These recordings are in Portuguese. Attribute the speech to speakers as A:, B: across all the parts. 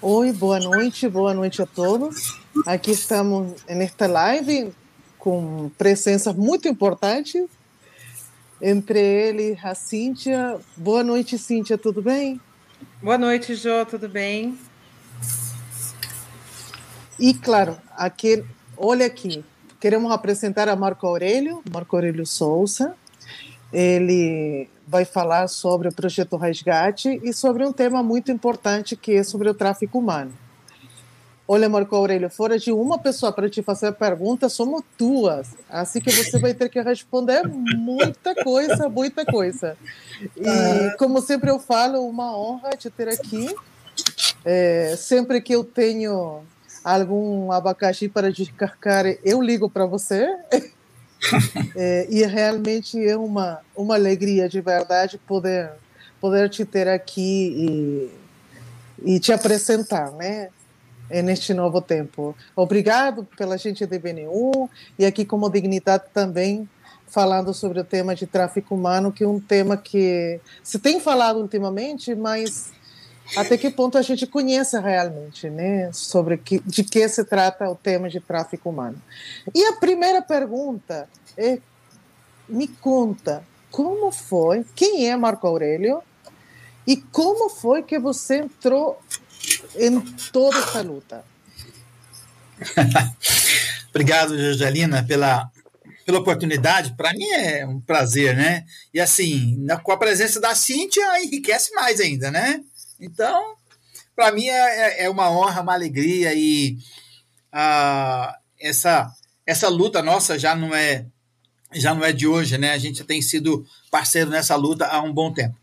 A: Oi, boa noite, boa noite a todos. Aqui estamos nesta live com presença muito importante, entre eles a Cíntia. Boa noite, Cíntia, tudo bem?
B: Boa noite, Jô, tudo bem?
A: E claro, aqui, olha aqui, queremos apresentar a Marco Aurélio, Marco Aurélio Souza. Ele vai falar sobre o projeto Resgate e sobre um tema muito importante que é sobre o tráfico humano. Olha, Marco Aurélio, fora de uma pessoa para te fazer a pergunta, somos duas. Assim que você vai ter que responder muita coisa, muita coisa. E, como sempre eu falo, uma honra te ter aqui. É, sempre que eu tenho algum abacaxi para descarcar, eu ligo para você. É, e realmente é uma, uma alegria de verdade poder, poder te ter aqui e, e te apresentar, né? neste novo tempo. Obrigado pela gente de BNU e aqui como Dignidade também falando sobre o tema de tráfico humano, que é um tema que se tem falado ultimamente, mas até que ponto a gente conhece realmente, né, sobre que, de que se trata o tema de tráfico humano. E a primeira pergunta é, me conta, como foi, quem é Marco Aurélio e como foi que você entrou em toda essa luta?
C: Obrigado, Joselina, pela, pela oportunidade. Para mim é um prazer, né? E assim, na, com a presença da Cíntia, enriquece mais ainda, né? Então, para mim é, é, é uma honra, uma alegria e uh, essa essa luta nossa já não é já não é de hoje, né? A gente tem sido parceiro nessa luta há um bom tempo.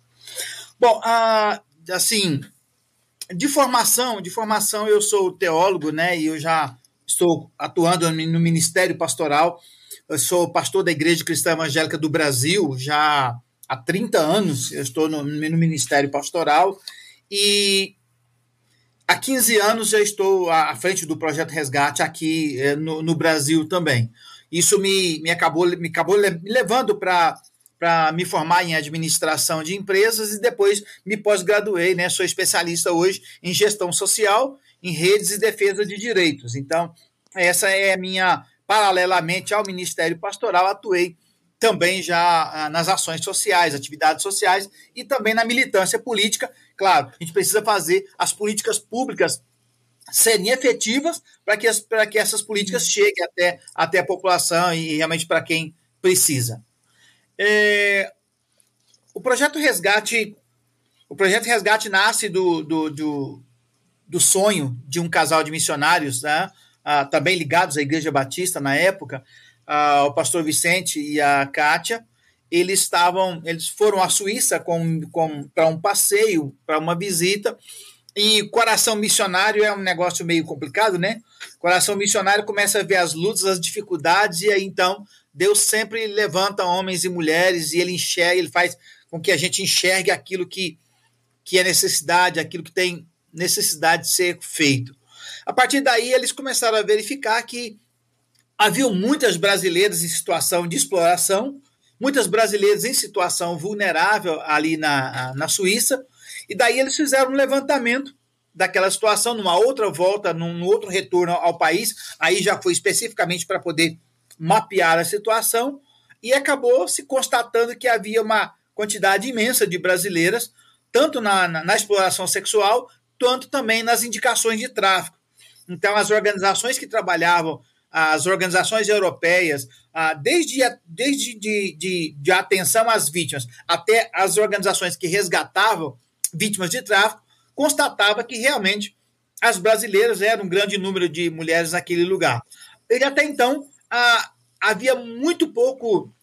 C: Bom, uh, assim, de formação, de formação eu sou teólogo, né? E eu já estou atuando no ministério pastoral. Eu sou pastor da Igreja Cristã Evangélica do Brasil já há 30 anos. Eu estou no, no ministério pastoral e há 15 anos já estou à frente do projeto Resgate aqui eh, no, no Brasil também. Isso me, me acabou me acabou me levando para para me formar em administração de empresas e depois me pós-graduei, né? Sou especialista hoje em gestão social, em redes e defesa de direitos. Então, essa é a minha paralelamente ao Ministério Pastoral, atuei também já ah, nas ações sociais, atividades sociais e também na militância política. Claro, a gente precisa fazer as políticas públicas serem efetivas para que, que essas políticas cheguem até, até a população e realmente para quem precisa. É, o projeto Resgate, o projeto Resgate nasce do, do, do, do sonho de um casal de missionários, né, ah, também ligados à Igreja Batista na época, ah, o pastor Vicente e a Kátia. Eles estavam, eles foram à Suíça com, com, para um passeio, para uma visita, e coração missionário é um negócio meio complicado, né? Coração missionário começa a ver as lutas, as dificuldades, e aí então Deus sempre levanta homens e mulheres e ele enxerga, ele faz com que a gente enxergue aquilo que, que é necessidade, aquilo que tem necessidade de ser feito. A partir daí, eles começaram a verificar que havia muitas brasileiras em situação de exploração, muitas brasileiras em situação vulnerável ali na, na Suíça, e daí eles fizeram um levantamento daquela situação, numa outra volta, num, outro retorno ao país, aí já foi especificamente para poder mapear a situação. E acabou se constatando que havia uma quantidade imensa de brasileiras, tanto na, na, na exploração sexual, quanto também nas indicações de tráfico. Então, as organizações que trabalhavam, as organizações europeias, desde, desde de, de, de atenção às vítimas até as organizações que resgatavam vítimas de tráfico, constatava que realmente as brasileiras eram um grande número de mulheres naquele lugar. Ele até então ah, havia muito pouco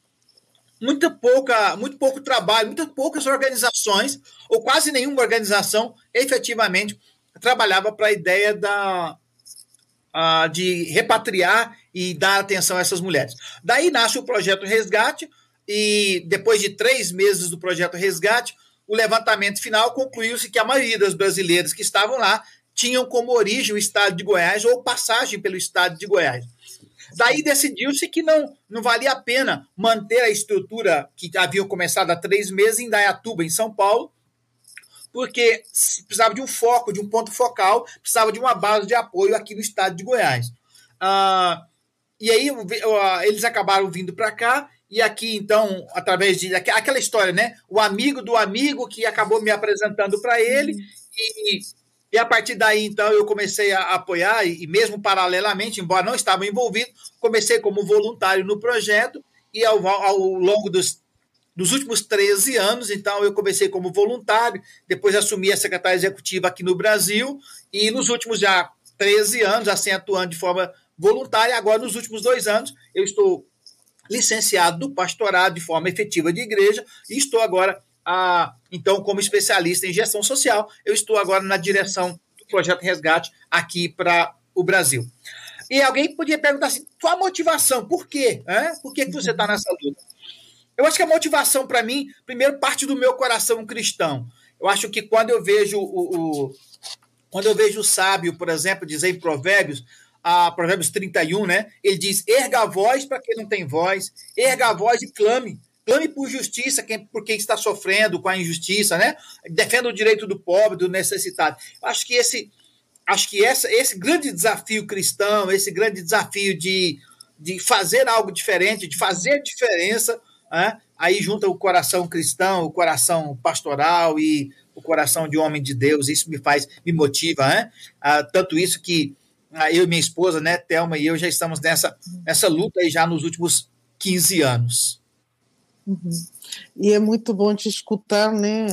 C: muito pouca, muito pouco trabalho, muito poucas organizações, ou quase nenhuma organização efetivamente trabalhava para a ideia da, uh, de repatriar e dar atenção a essas mulheres. Daí nasce o projeto Resgate, e depois de três meses do projeto Resgate, o levantamento final concluiu-se que a maioria das brasileiras que estavam lá tinham como origem o estado de Goiás ou passagem pelo estado de Goiás. Daí decidiu-se que não, não valia a pena manter a estrutura que havia começado há três meses em Dayatuba, em São Paulo, porque precisava de um foco, de um ponto focal, precisava de uma base de apoio aqui no estado de Goiás. Ah, e aí eles acabaram vindo para cá, e aqui, então, através de aquela história, né? O amigo do amigo que acabou me apresentando para ele, e, e a partir daí, então, eu comecei a apoiar, e mesmo paralelamente, embora não estava envolvido, comecei como voluntário no projeto, e ao, ao longo dos nos últimos 13 anos, então, eu comecei como voluntário, depois assumi a secretaria executiva aqui no Brasil, e nos últimos já 13 anos, assim, atuando de forma voluntária. Agora, nos últimos dois anos, eu estou licenciado do pastorado de forma efetiva de igreja e estou agora, ah, então, como especialista em gestão social, eu estou agora na direção do projeto Resgate aqui para o Brasil. E alguém podia perguntar assim: sua motivação, por quê? É? Por que, que você está nessa luta? Eu acho que a motivação, para mim, primeiro, parte do meu coração cristão. Eu acho que quando eu vejo o, o quando eu vejo o sábio, por exemplo, dizer em Provérbios, a Provérbios 31, né? Ele diz: erga a voz para quem não tem voz, erga a voz e clame. Clame por justiça quem, por quem está sofrendo com a injustiça, né? Defenda o direito do pobre, do necessitado. Acho que esse, acho que essa, esse grande desafio cristão, esse grande desafio de, de fazer algo diferente, de fazer diferença, né? aí junta o coração cristão, o coração pastoral e o coração de homem de Deus. Isso me faz, me motiva, né? Ah, tanto isso que eu e minha esposa, né, Thelma e eu já estamos nessa, nessa luta aí já nos últimos 15 anos.
A: Uhum. E é muito bom te escutar, né?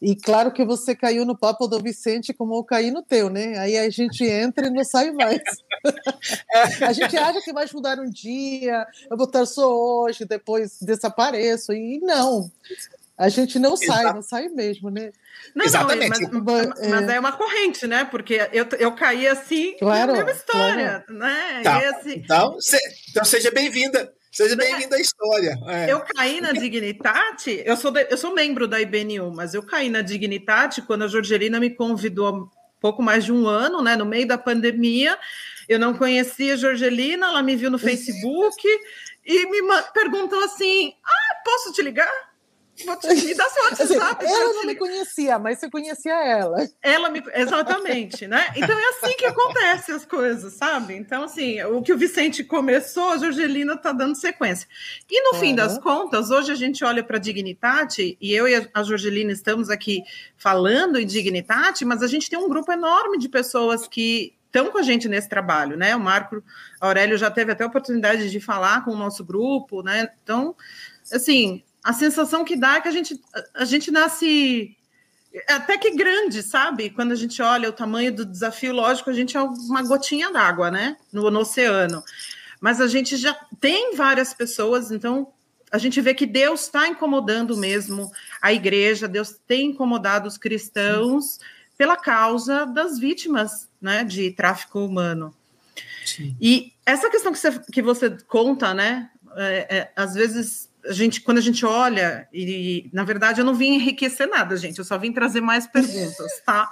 A: E claro que você caiu no papo do Vicente como eu caí no teu, né? Aí a gente entra e não sai mais. a gente acha que vai mudar um dia, eu vou estar só hoje, depois desapareço. E não. A gente não sai, Exato. não sai mesmo, né?
B: Não, Exatamente. Não, mas, mas, é uma corrente, né? Porque eu, eu caí assim claro, na mesma história, claro. né?
C: Tá. Assim... Então, se, então seja bem-vinda. Seja bem-vinda à história.
B: É. Eu caí na Dignitate, eu sou, de, eu sou membro da IBNU, mas eu caí na Dignitate quando a Jorgelina me convidou há pouco mais de um ano, né? No meio da pandemia. Eu não conhecia a Jorgelina, ela me viu no Facebook e me perguntou assim: Ah, posso te ligar? Me dar seu
A: WhatsApp. Assim, ela não me conhecia, mas você conhecia ela.
B: Ela me. Exatamente, né? Então é assim que acontecem as coisas, sabe? Então, assim, o que o Vicente começou, a Jorgelina está dando sequência. E no uhum. fim das contas, hoje a gente olha para a Dignitate, e eu e a Jorgelina estamos aqui falando em Dignitate, mas a gente tem um grupo enorme de pessoas que estão com a gente nesse trabalho, né? O Marco Aurélio já teve até a oportunidade de falar com o nosso grupo, né? Então, assim, a sensação que dá é que a gente, a gente nasce até que grande, sabe? Quando a gente olha o tamanho do desafio, lógico, a gente é uma gotinha d'água, né? No, no oceano. Mas a gente já tem várias pessoas, então a gente vê que Deus está incomodando mesmo a igreja, Deus tem incomodado os cristãos pela causa das vítimas né, de tráfico humano. Sim. E essa questão que você, que você conta, né? É, é, às vezes a gente, quando a gente olha, e na verdade eu não vim enriquecer nada, gente, eu só vim trazer mais perguntas, tá?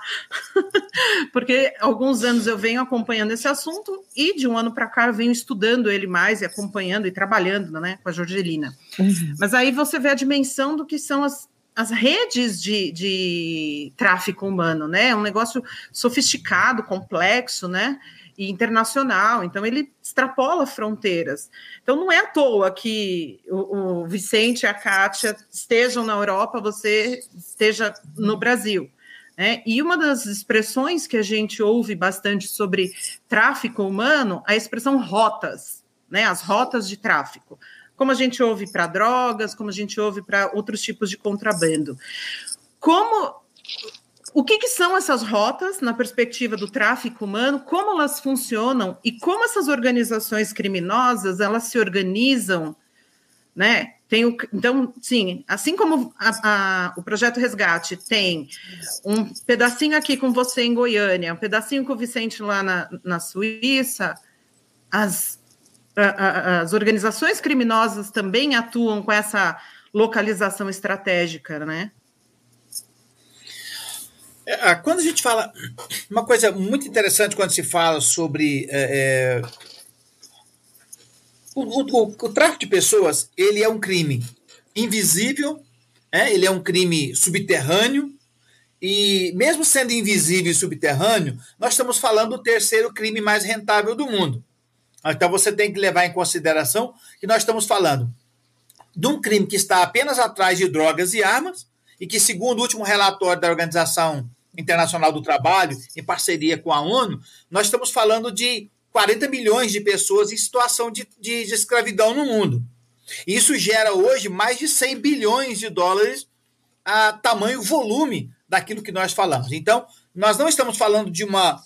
B: Porque alguns anos eu venho acompanhando esse assunto e de um ano para cá eu venho estudando ele mais e acompanhando e trabalhando né, com a Jorgelina. Uhum. Mas aí você vê a dimensão do que são as, as redes de, de tráfico humano, né? É um negócio sofisticado, complexo, né? E internacional, então ele extrapola fronteiras. Então não é à toa que o, o Vicente e a Kátia estejam na Europa, você esteja no Brasil. Né? E uma das expressões que a gente ouve bastante sobre tráfico humano, a expressão rotas, né? as rotas de tráfico, como a gente ouve para drogas, como a gente ouve para outros tipos de contrabando. Como o que, que, são essas rotas na perspectiva do tráfico humano? Como elas funcionam e como essas organizações criminosas elas se organizam, né? Tem o, então, sim, assim como a, a, o projeto Resgate tem um pedacinho aqui com você em Goiânia, um pedacinho com o Vicente lá na, na Suíça, as, a, as organizações criminosas também atuam com essa localização estratégica, né?
C: É, quando a gente fala. Uma coisa muito interessante quando se fala sobre. É, é, o, o, o, tráfico de pessoas ele é um crime invisível, é, ele é um crime subterrâneo, E mesmo sendo invisível e subterrâneo, nós estamos falando do terceiro crime mais rentável do mundo. Então você tem que levar em consideração que nós estamos falando de um crime que está apenas atrás de drogas e armas, e que, segundo o último relatório da Organização Internacional do Trabalho, em parceria com a ONU, nós estamos falando de 40 milhões de pessoas em situação de, de, de escravidão no mundo. Isso gera hoje mais de 100 bilhões de dólares a tamanho volume daquilo que nós falamos. Então, nós não estamos falando de uma,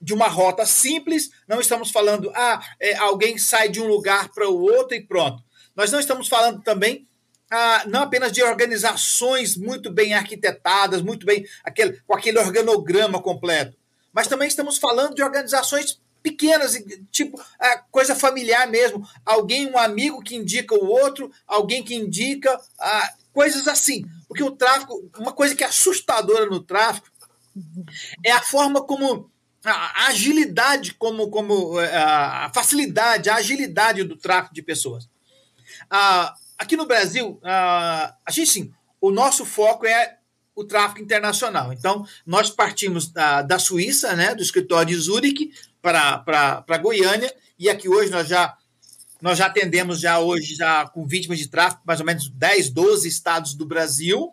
C: de uma rota simples, não estamos falando, ah, é, alguém sai de um lugar para o outro e pronto. Nós não estamos falando também ah, não apenas de organizações muito bem arquitetadas, muito bem aquele, com aquele organograma completo, mas também estamos falando de organizações pequenas, tipo ah, coisa familiar mesmo. Alguém, um amigo que indica o outro, alguém que indica, ah, coisas assim. Porque o tráfico, uma coisa que é assustadora no tráfico é a forma como a agilidade, como, como eh, a facilidade, a agilidade do tráfico de pessoas. Ah, aqui no Brasil, ah, a gente sim, o nosso foco é o tráfico internacional. Então, nós partimos da, da Suíça, né, do escritório de Zurique, para Goiânia, e aqui hoje nós já nós já atendemos já hoje já com vítimas de tráfico mais ou menos 10, 12 estados do Brasil.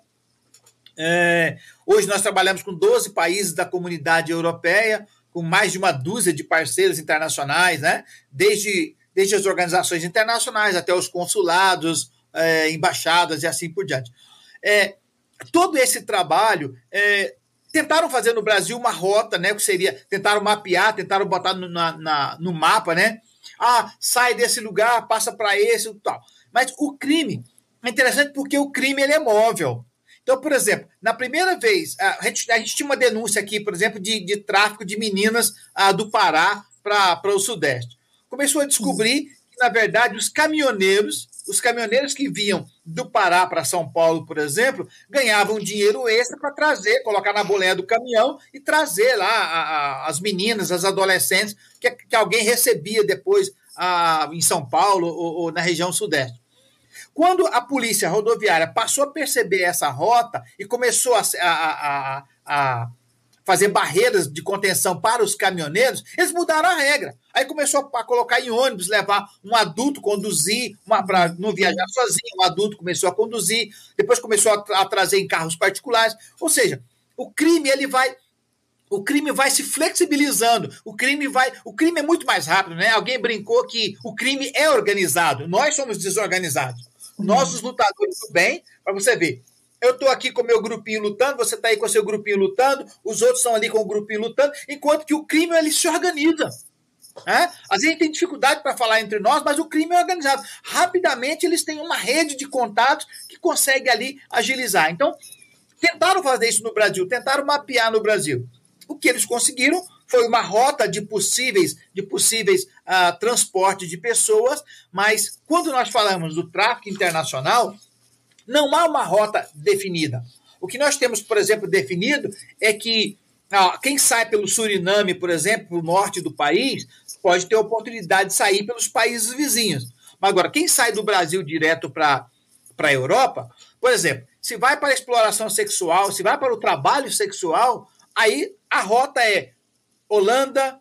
C: É, hoje nós trabalhamos com 12 países da comunidade europeia, com mais de uma dúzia de parceiros internacionais, né? Desde desde as organizações internacionais até os consulados, é, embaixadas e assim por diante. É, todo esse trabalho é, tentaram fazer no Brasil uma rota, né? Que seria tentaram mapear, tentaram botar no, na, na, no mapa, né? Ah, sai desse lugar, passa para esse tal. Mas o crime é interessante porque o crime ele é móvel. Então, por exemplo, na primeira vez, a gente, a gente tinha uma denúncia aqui, por exemplo, de, de tráfico de meninas ah, do Pará para o Sudeste começou a descobrir que, na verdade, os caminhoneiros, os caminhoneiros que vinham do Pará para São Paulo, por exemplo, ganhavam dinheiro extra para trazer, colocar na boleia do caminhão e trazer lá a, a, as meninas, as adolescentes, que, que alguém recebia depois a, em São Paulo ou, ou na região sudeste. Quando a polícia rodoviária passou a perceber essa rota e começou a, a, a, a fazer barreiras de contenção para os caminhoneiros, eles mudaram a regra. Aí começou a colocar em ônibus, levar um adulto, conduzir, para não viajar sozinho, um adulto começou a conduzir, depois começou a, a trazer em carros particulares. Ou seja, o crime ele vai o crime vai se flexibilizando, o crime vai, o crime é muito mais rápido, né? Alguém brincou que o crime é organizado, nós somos desorganizados. Nós, os lutadores do bem, para você ver, eu estou aqui com o meu grupinho lutando, você está aí com o seu grupinho lutando, os outros estão ali com o grupinho lutando, enquanto que o crime ele se organiza. Né? Às vezes tem dificuldade para falar entre nós, mas o crime é organizado. Rapidamente eles têm uma rede de contatos que consegue ali agilizar. Então, tentaram fazer isso no Brasil, tentaram mapear no Brasil. O que eles conseguiram foi uma rota de possíveis, de possíveis uh, transportes de pessoas, mas quando nós falamos do tráfico internacional, não há uma rota definida. O que nós temos, por exemplo, definido é que quem sai pelo Suriname, por exemplo, para o norte do país, pode ter a oportunidade de sair pelos países vizinhos. Mas agora, quem sai do Brasil direto para a Europa, por exemplo, se vai para a exploração sexual, se vai para o trabalho sexual, aí a rota é Holanda,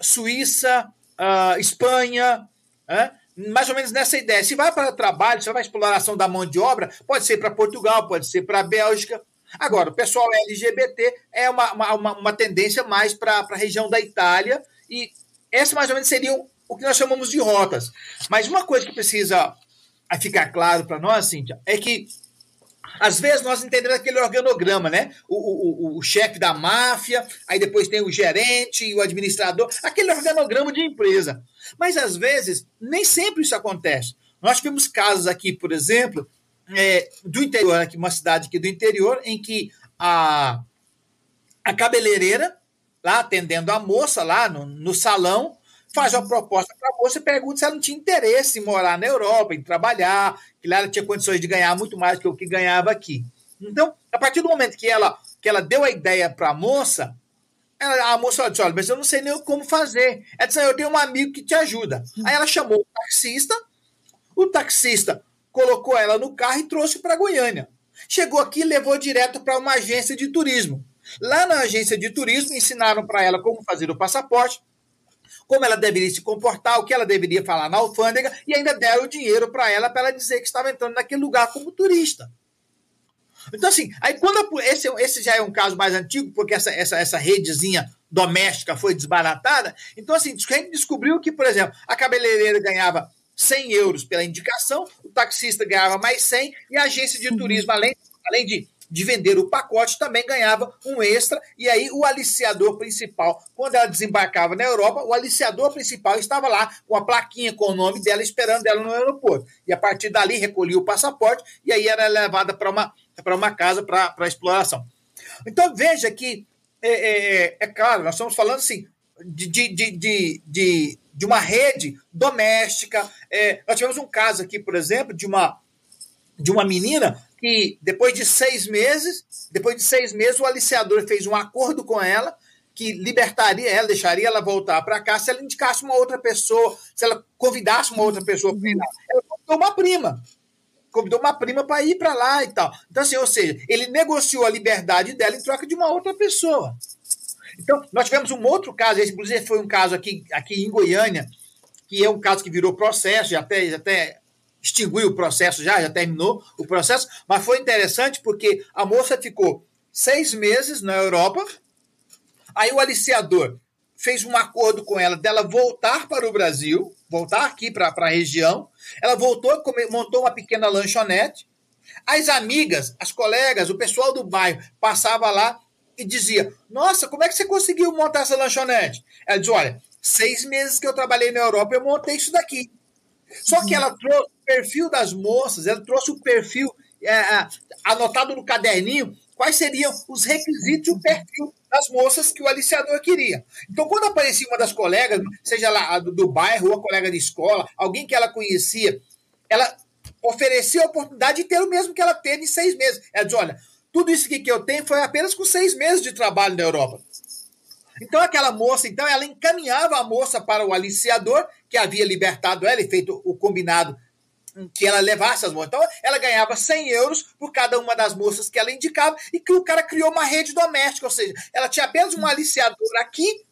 C: Suíça, uh, Espanha, uh, mais ou menos nessa ideia. Se vai para trabalho, se vai exploração da mão de obra, pode ser para Portugal, pode ser para a Bélgica. Agora, o pessoal LGBT é uma, uma, uma tendência mais para a região da Itália, e essa mais ou menos seria o que nós chamamos de rotas. Mas uma coisa que precisa ficar claro para nós, Cíntia, é que às vezes nós entendemos aquele organograma, né? O, o, o, o chefe da máfia, aí depois tem o gerente e o administrador, aquele organograma de empresa. Mas às vezes nem sempre isso acontece. Nós tivemos casos aqui, por exemplo, é, do interior, aqui, uma cidade aqui do interior, em que a, a cabeleireira, lá atendendo a moça lá no, no salão, faz uma proposta para a moça e pergunta se ela não tinha interesse em morar na Europa, em trabalhar, que lá ela tinha condições de ganhar muito mais do que o que ganhava aqui. Então, a partir do momento que ela, que ela deu a ideia para a moça, ela, a moça disse: Olha, mas eu não sei nem como fazer. Ela disse: Eu tenho um amigo que te ajuda. Aí ela chamou o taxista, o taxista colocou ela no carro e trouxe para Goiânia. Chegou aqui e levou direto para uma agência de turismo. Lá na agência de turismo, ensinaram para ela como fazer o passaporte, como ela deveria se comportar, o que ela deveria falar na alfândega, e ainda deram o dinheiro para ela para ela dizer que estava entrando naquele lugar como turista. Então, assim, aí quando a, esse, esse já é um caso mais antigo, porque essa, essa, essa redezinha doméstica foi desbaratada. Então, assim, a gente descobriu que, por exemplo, a cabeleireira ganhava 100 euros pela indicação, o taxista ganhava mais 100 e a agência de turismo, além, além de, de vender o pacote, também ganhava um extra. E aí, o aliciador principal, quando ela desembarcava na Europa, o aliciador principal estava lá com a plaquinha com o nome dela, esperando ela no aeroporto. E a partir dali, recolhia o passaporte e aí era levada para uma, uma casa para exploração. Então, veja que é, é, é, é claro, nós estamos falando assim de, de, de, de, de uma rede doméstica. É, nós tivemos um caso aqui, por exemplo, de uma, de uma menina que, depois de seis meses, depois de seis meses, o aliciador fez um acordo com ela que libertaria ela, deixaria ela voltar para cá se ela indicasse uma outra pessoa, se ela convidasse uma outra pessoa para ir lá. Ela convidou uma prima. Convidou uma prima para ir para lá e tal. Então, assim, ou seja, ele negociou a liberdade dela em troca de uma outra pessoa. Então, nós tivemos um outro caso, esse, inclusive foi um caso aqui, aqui em Goiânia, que é um caso que virou processo, já até, até extinguiu o processo, já, já terminou o processo, mas foi interessante porque a moça ficou seis meses na Europa, aí o aliciador fez um acordo com ela dela voltar para o Brasil, voltar aqui para a região, ela voltou, montou uma pequena lanchonete, as amigas, as colegas, o pessoal do bairro passava lá e dizia: Nossa, como é que você conseguiu montar essa lanchonete? Ela diz: Olha, seis meses que eu trabalhei na Europa, eu montei isso daqui. Só que ela trouxe o perfil das moças, ela trouxe o perfil é, anotado no caderninho, quais seriam os requisitos e o perfil das moças que o aliciador queria. Então, quando aparecia uma das colegas, seja lá do, do bairro ou a colega de escola, alguém que ela conhecia, ela oferecia a oportunidade de ter o mesmo que ela teve em seis meses. Ela diz: Olha, tudo isso que eu tenho foi apenas com seis meses de trabalho na Europa. Então, aquela moça, então, ela encaminhava a moça para o aliciador, que havia libertado ela e feito o combinado que ela levasse as moças. Então, ela ganhava 100 euros por cada uma das moças que ela indicava e que o cara criou uma rede doméstica, ou seja, ela tinha apenas um aliciador aqui,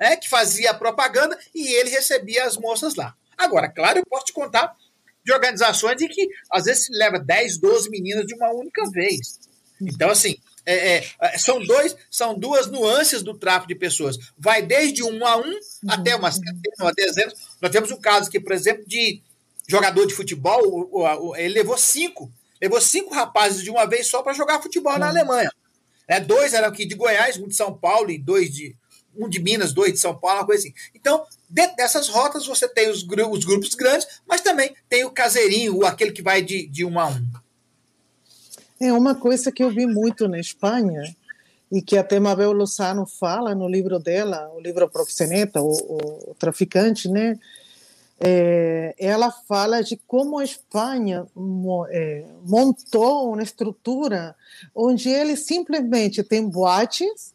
C: né, que fazia a propaganda e ele recebia as moças lá. Agora, claro, eu posso te contar de organizações em que às vezes se leva 10, 12 meninas de uma única vez. Então, assim, é, é, são, dois, são duas nuances do tráfico de pessoas. Vai desde um a um até uma centena, dezenas. Nós temos um caso aqui, por exemplo, de jogador de futebol, ele levou cinco, levou cinco rapazes de uma vez só para jogar futebol na Alemanha. É, dois eram aqui de Goiás, um de São Paulo e dois de um de Minas, dois de São Paulo, uma coisa assim. Então, dentro dessas rotas você tem os, os grupos grandes, mas também tem o caseirinho, aquele que vai de, de um a um.
A: É uma coisa que eu vi muito na Espanha e que até Mabel Lozano fala no livro dela, o livro Proxeneta, o, o, o traficante, né? É, ela fala de como a Espanha é, montou uma estrutura onde ele simplesmente tem boates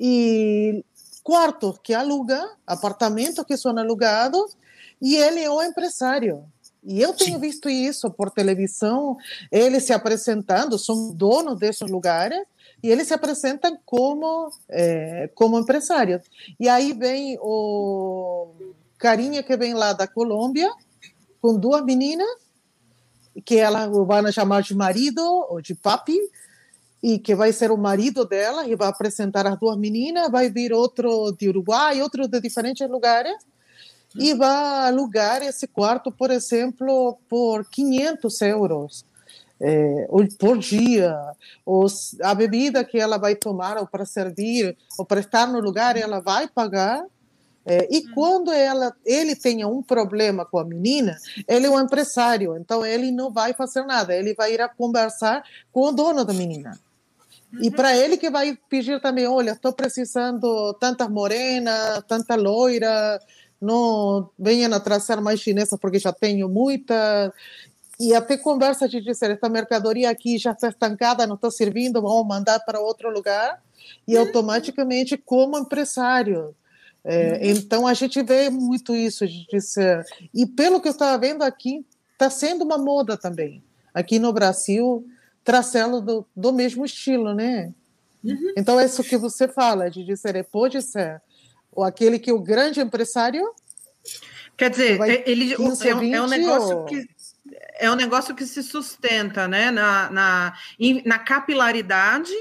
A: e quartos que aluga, apartamentos que são alugados, e ele é o empresário. E eu tenho Sim. visto isso por televisão, eles se apresentando, são donos desses lugares, e eles se apresentam como, é, como empresários. E aí vem o carinha que vem lá da Colômbia, com duas meninas, que ela vai chamar de marido ou de papi, e que vai ser o marido dela, e vai apresentar as duas meninas, vai vir outro de Uruguai, outro de diferentes lugares, e vai alugar esse quarto, por exemplo, por 500 euros é, por dia, ou a bebida que ela vai tomar ou para servir ou para estar no lugar, ela vai pagar. É, e hum. quando ela, ele tenha um problema com a menina, ele é um empresário, então ele não vai fazer nada, ele vai ir a conversar com o dono da menina. E uhum. para ele que vai pedir também, olha, estou precisando tantas morenas, tanta loira, não venham a trazer mais chinesas porque já tenho muita. E até conversa de dizer, esta mercadoria aqui já está estancada, não está servindo, vamos mandar para outro lugar. E uhum. automaticamente, como empresário. É, uhum. Então, a gente vê muito isso de dizer. E pelo que eu estava vendo aqui, está sendo uma moda também. Aqui no Brasil, trazê-lo do, do mesmo estilo, né? Uhum. Então, é isso que você fala, de dizer, pode ser ou aquele que o grande empresário.
B: Quer dizer, ele 15, é, 20, é, um negócio ou... que é um negócio que se sustenta né, na, na, na capilaridade,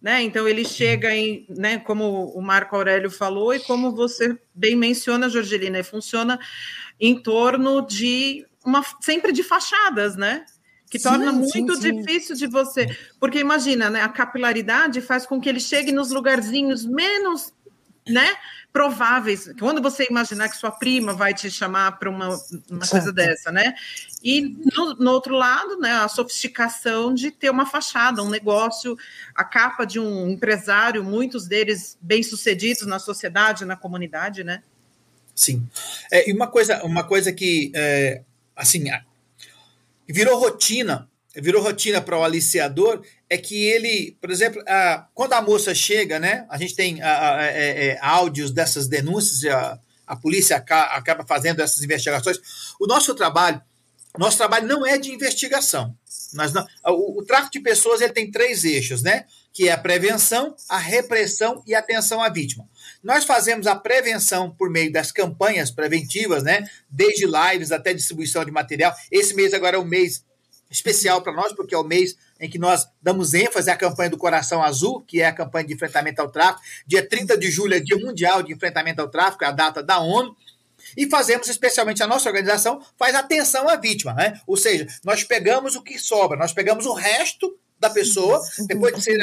B: né? Então ele chega em, né, como o Marco Aurélio falou, e como você bem menciona, Jorgelina, funciona em torno de uma sempre de fachadas, né? que sim, torna muito sim, sim. difícil de você. Porque imagina, né, a capilaridade faz com que ele chegue nos lugarzinhos menos, né? Prováveis. Quando você imaginar que sua prima vai te chamar para uma, uma coisa dessa, né? E no, no, outro lado, né, a sofisticação de ter uma fachada, um negócio, a capa de um empresário, muitos deles bem-sucedidos na sociedade, na comunidade, né?
C: Sim. É, e uma coisa, uma coisa que, é, assim, virou rotina virou rotina para o aliciador é que ele, por exemplo, a, quando a moça chega, né, a gente tem a, a, a, é, é, áudios dessas denúncias, a, a polícia acaba fazendo essas investigações. O nosso trabalho, nosso trabalho não é de investigação. Nós não, o, o, tráfico de pessoas ele tem três eixos, né? Que é a prevenção, a repressão e a atenção à vítima. Nós fazemos a prevenção por meio das campanhas preventivas, né? Desde lives até distribuição de material. Esse mês agora é o mês especial para nós, porque é o mês em que nós damos ênfase à campanha do Coração Azul, que é a campanha de enfrentamento ao tráfico. Dia 30 de julho é Dia Mundial de Enfrentamento ao Tráfico, é a data da ONU. E fazemos, especialmente a nossa organização, faz atenção à vítima. Né? Ou seja, nós pegamos o que sobra, nós pegamos o resto da pessoa, depois de ser,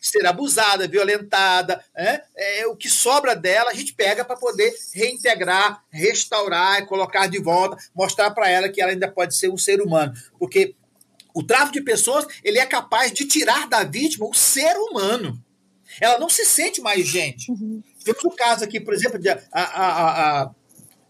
C: ser abusada, violentada, né? é, o que sobra dela, a gente pega para poder reintegrar, restaurar, colocar de volta, mostrar para ela que ela ainda pode ser um ser humano. Porque o tráfico de pessoas, ele é capaz de tirar da vítima o ser humano. Ela não se sente mais gente. Uhum. Temos um caso aqui, por exemplo, de a, a, a,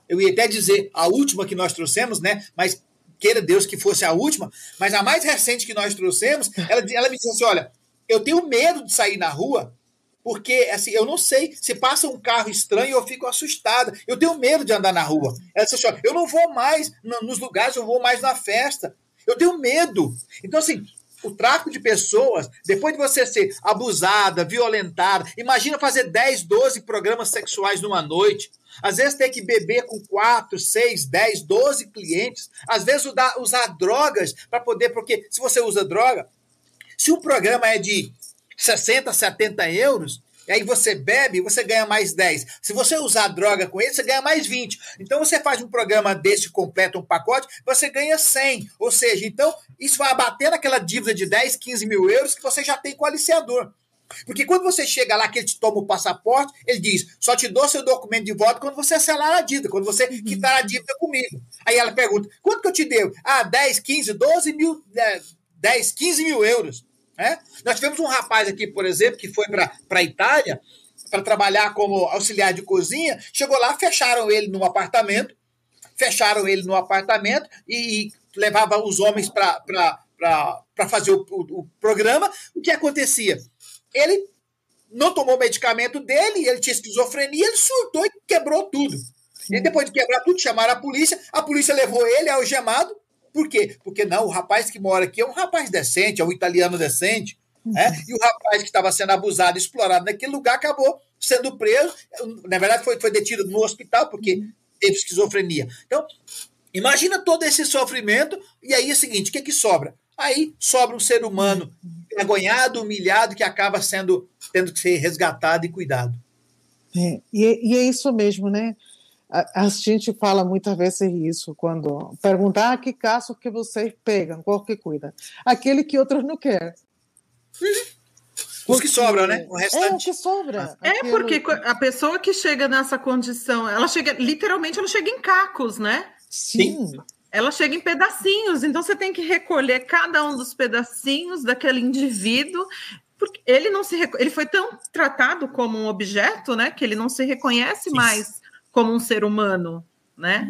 C: eu ia até dizer a última que nós trouxemos, né? Mas queira Deus que fosse a última, mas a mais recente que nós trouxemos, ela, ela me disse assim: olha, eu tenho medo de sair na rua, porque assim, eu não sei, se passa um carro estranho, eu fico assustada. Eu tenho medo de andar na rua. Ela disse assim: eu não vou mais nos lugares, eu vou mais na festa. Eu tenho medo. Então, assim, o tráfico de pessoas, depois de você ser abusada, violentada, imagina fazer 10, 12 programas sexuais numa noite. Às vezes ter que beber com 4, 6, 10, 12 clientes. Às vezes usar, usar drogas para poder, porque se você usa droga, se o programa é de 60, 70 euros, e aí você bebe, você ganha mais 10. Se você usar droga com ele, você ganha mais 20. Então você faz um programa desse completo, um pacote, você ganha 100. Ou seja, então isso vai abater naquela dívida de 10, 15 mil euros que você já tem com o aliciador. Porque quando você chega lá que ele te toma o passaporte, ele diz: só te dou seu documento de volta quando você selar a dívida, quando você uhum. quitar a dívida comigo. Aí ela pergunta: quanto que eu te devo? Ah, 10, 15, 12 mil, 10, 15 mil euros. Né? Nós tivemos um rapaz aqui, por exemplo, que foi para a Itália para trabalhar como auxiliar de cozinha. Chegou lá, fecharam ele num apartamento, fecharam ele no apartamento e, e levava os homens para fazer o, o, o programa. O que acontecia? Ele não tomou o medicamento dele, ele tinha esquizofrenia, ele surtou e quebrou tudo. E depois de quebrar tudo, chamaram a polícia, a polícia levou ele algemado, por quê? Porque não, o rapaz que mora aqui é um rapaz decente, é um italiano decente. Né? E o rapaz que estava sendo abusado, explorado naquele lugar, acabou sendo preso. Na verdade, foi, foi detido no hospital porque teve esquizofrenia. Então, imagina todo esse sofrimento, e aí é o seguinte: o que, é que sobra? Aí sobra um ser humano envergonhado, humilhado, que acaba sendo tendo que ser resgatado e cuidado.
A: É, e, e é isso mesmo, né? A, a, gente fala muitas vezes isso quando perguntar ah, que caso que vocês pegam, qual que cuida? Aquele que outros não querem.
C: Os que sobram, né?
A: O restante. É, o que sobra.
B: É Aquilo... porque a pessoa que chega nessa condição, ela chega, literalmente, ela chega em cacos, né?
A: Sim.
B: Ela chega em pedacinhos, então você tem que recolher cada um dos pedacinhos daquele indivíduo porque ele não se ele foi tão tratado como um objeto, né, que ele não se reconhece Sim. mais como um ser humano, né?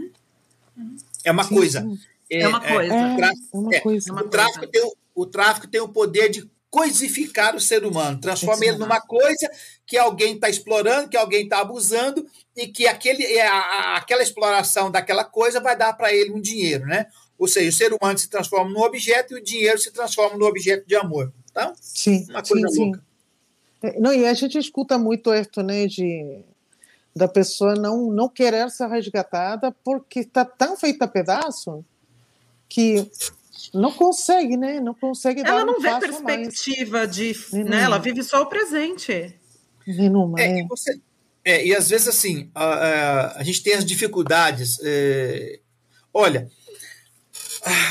C: É uma coisa.
B: É, é, uma coisa. É,
C: o tráfico, é uma coisa. o, tráfico tem, o tráfico tem o poder de coisificar o ser humano, transforma ele numa coisa que alguém está explorando, que alguém está abusando e que aquele, a, aquela exploração daquela coisa vai dar para ele um dinheiro, né? Ou seja, o ser humano se transforma no objeto e o dinheiro se transforma no objeto de amor. Então,
A: sim, uma coisa sim, louca. Sim. É, não, e a gente escuta muito isso, né, de da pessoa não não querer ser resgatada porque está tão feita a pedaço que não consegue, né? Não consegue
B: Ela não um vê perspectiva mais. de, né? Ela vive só o presente.
C: Nenhuma, é, é. E, você, é, e às vezes assim a, a, a gente tem as dificuldades. É, olha,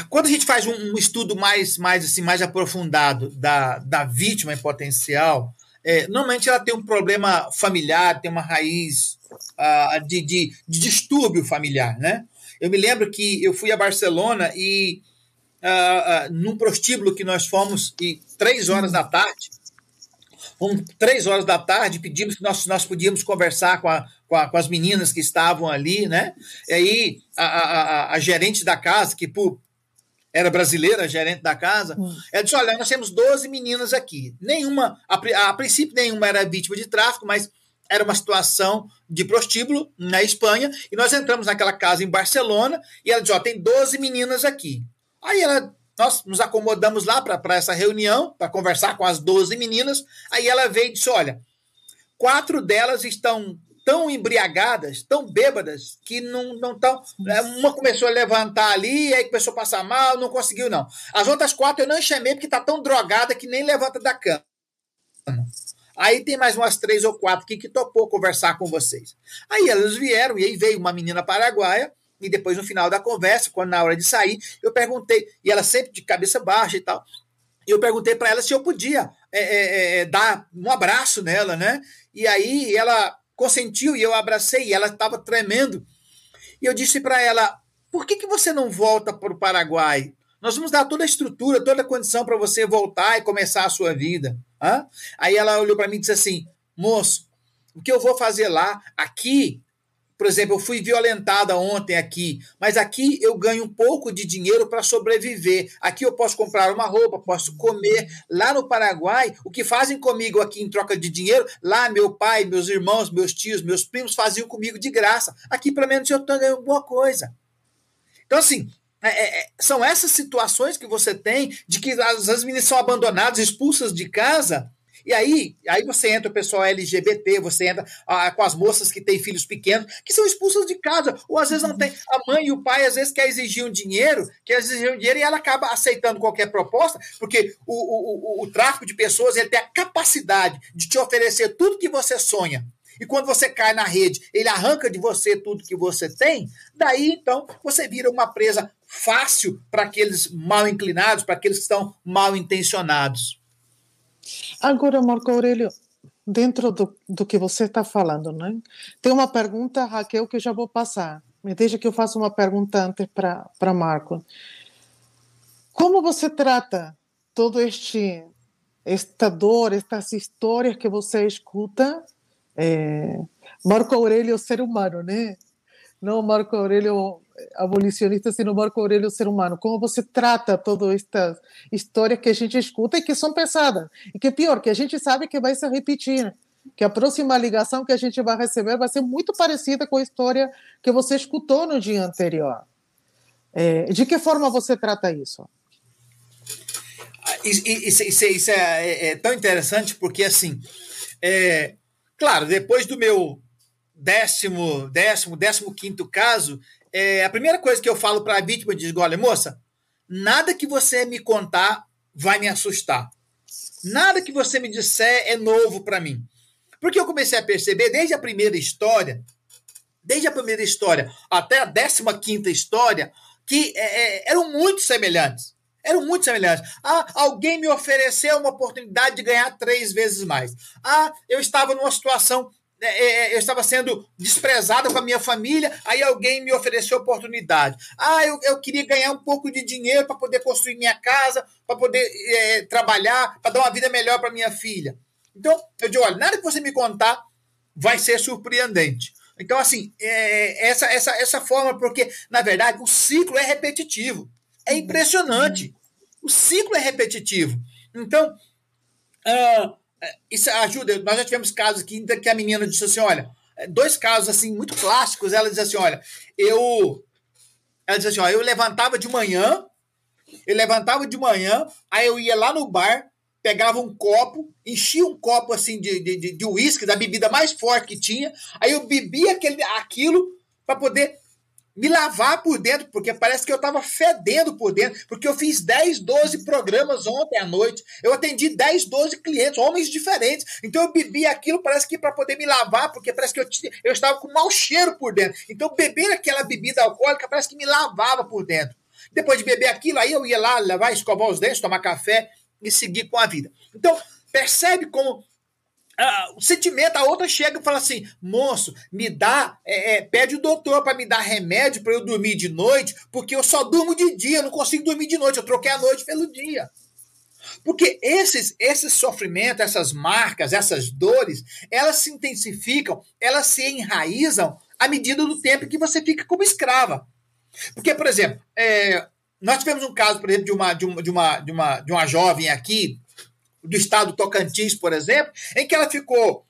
C: quando a gente faz um, um, estudo mais, mais, assim, mais aprofundado da, da vítima em potencial, é, normalmente ela tem um problema familiar, tem uma raiz uh, de, de, de, distúrbio familiar, né? Eu me lembro que eu fui a Barcelona e uh, uh, num prostíbulo que nós fomos e três horas da tarde, três horas da tarde, pedimos que nós, nós podíamos conversar com, a, com, a, com as meninas que estavam ali, né? E aí a, a, a gerente da casa, que por, era brasileira, gerente da casa, hum. ela disse: Olha, nós temos 12 meninas aqui. Nenhuma, a, a, princípio, nenhuma era vítima de tráfico, mas era uma situação de prostíbulo na Espanha. E nós entramos naquela casa em Barcelona e ela disse: Ó, tem 12 meninas aqui. Aí ela, nós nos acomodamos lá para essa reunião, para conversar com as 12 meninas. Aí ela veio e disse: Olha, quatro delas estão tão embriagadas, tão bêbadas, que não estão. Não uma começou a levantar ali, aí começou a passar mal, não conseguiu, não. As outras quatro eu não chamei porque está tão drogada que nem levanta da cama. Aí tem mais umas três ou quatro aqui que topou conversar com vocês. Aí elas vieram, e aí veio uma menina paraguaia, e depois no final da conversa, quando na hora de sair, eu perguntei, e ela sempre de cabeça baixa e tal, eu perguntei para ela se eu podia é, é, é, dar um abraço nela, né? E aí ela consentiu e eu abracei e ela estava tremendo. E eu disse para ela: por que, que você não volta para o Paraguai? Nós vamos dar toda a estrutura, toda a condição para você voltar e começar a sua vida. Hã? Aí ela olhou para mim e disse assim: moço, o que eu vou fazer lá? Aqui por exemplo, eu fui violentada ontem aqui, mas aqui eu ganho um pouco de dinheiro para sobreviver. Aqui eu posso comprar uma roupa, posso comer. Lá no Paraguai, o que fazem comigo aqui em troca de dinheiro, lá meu pai, meus irmãos, meus tios, meus primos faziam comigo de graça. Aqui, pelo menos, eu estou ganhando boa coisa. Então, assim, é, é, é, são essas situações que você tem de que as, as meninas são abandonadas, expulsas de casa, e aí, aí você entra o pessoal LGBT, você entra ah, com as moças que têm filhos pequenos, que são expulsas de casa, ou às vezes não tem. A mãe e o pai às vezes quer exigir um dinheiro, quer exigir um dinheiro e ela acaba aceitando qualquer proposta, porque o, o, o, o tráfico de pessoas ele tem a capacidade de te oferecer tudo que você sonha. E quando você cai na rede, ele arranca de você tudo que você tem, daí então você vira uma presa fácil para aqueles mal inclinados, para aqueles que estão mal intencionados.
A: Agora, Marco Aurélio, dentro do, do que você está falando, né? tem uma pergunta, Raquel, que eu já vou passar. Me deixa que eu faça uma pergunta antes para Marco. Como você trata todo este esta dor, estas histórias que você escuta? É, Marco Aurélio, é ser humano, né? Não Marco Aurélio abolicionista, sino Marco Aurélio ser humano. Como você trata todas estas histórias que a gente escuta e que são pesadas. E que pior, que a gente sabe que vai se repetir. Que a próxima ligação que a gente vai receber vai ser muito parecida com a história que você escutou no dia anterior. É, de que forma você trata isso?
C: Isso, isso, isso, isso é, é, é, tão interessante porque, assim, é, claro, depois do meu décimo, décimo, décimo quinto caso, é, a primeira coisa que eu falo para a vítima digo: olha, moça, nada que você me contar vai me assustar. Nada que você me disser é novo para mim. Porque eu comecei a perceber desde a primeira história, desde a primeira história até a décima quinta história, que é, é eram muito semelhantes. Eram muito semelhantes. Ah, alguém me ofereceu uma oportunidade de ganhar três vezes mais. Ah, eu estava numa situação eu estava sendo desprezada com a minha família, aí alguém me ofereceu oportunidade. Ah, eu, eu queria ganhar um pouco de dinheiro para poder construir minha casa, para poder é, trabalhar, para dar uma vida melhor para minha filha. Então, eu digo, olha, nada que você me contar vai ser surpreendente. Então, assim, é, essa, essa, essa forma, porque, na verdade, o ciclo é repetitivo. É impressionante. O ciclo é repetitivo. Então, uh, é, isso ajuda. Nós já tivemos casos aqui que a menina disse assim: olha, é, dois casos assim muito clássicos. Ela diz assim: olha, eu Ela disse assim: ó, eu levantava de manhã, eu levantava de manhã, aí eu ia lá no bar, pegava um copo, enchia um copo assim de uísque, de, de whisky, da bebida mais forte que tinha, aí eu bebia aquele, aquilo para poder me lavar por dentro, porque parece que eu estava fedendo por dentro, porque eu fiz 10, 12 programas ontem à noite, eu atendi 10, 12 clientes, homens diferentes, então eu bebi aquilo, parece que para poder me lavar, porque parece que eu, eu estava com mau cheiro por dentro, então beber aquela bebida alcoólica parece que me lavava por dentro. Depois de beber aquilo, aí eu ia lá lavar, escovar os dentes, tomar café e seguir com a vida. Então, percebe como ah, o sentimento, a outra chega e fala assim: moço, me dá, é, é, pede o doutor para me dar remédio para eu dormir de noite, porque eu só durmo de dia, não consigo dormir de noite, eu troquei a noite pelo dia. Porque esses, esses sofrimentos, essas marcas, essas dores, elas se intensificam, elas se enraizam à medida do tempo que você fica como escrava. Porque, por exemplo, é, nós tivemos um caso, por exemplo, de uma, de uma, de uma, de uma jovem aqui, do estado Tocantins, por exemplo, em que ela ficou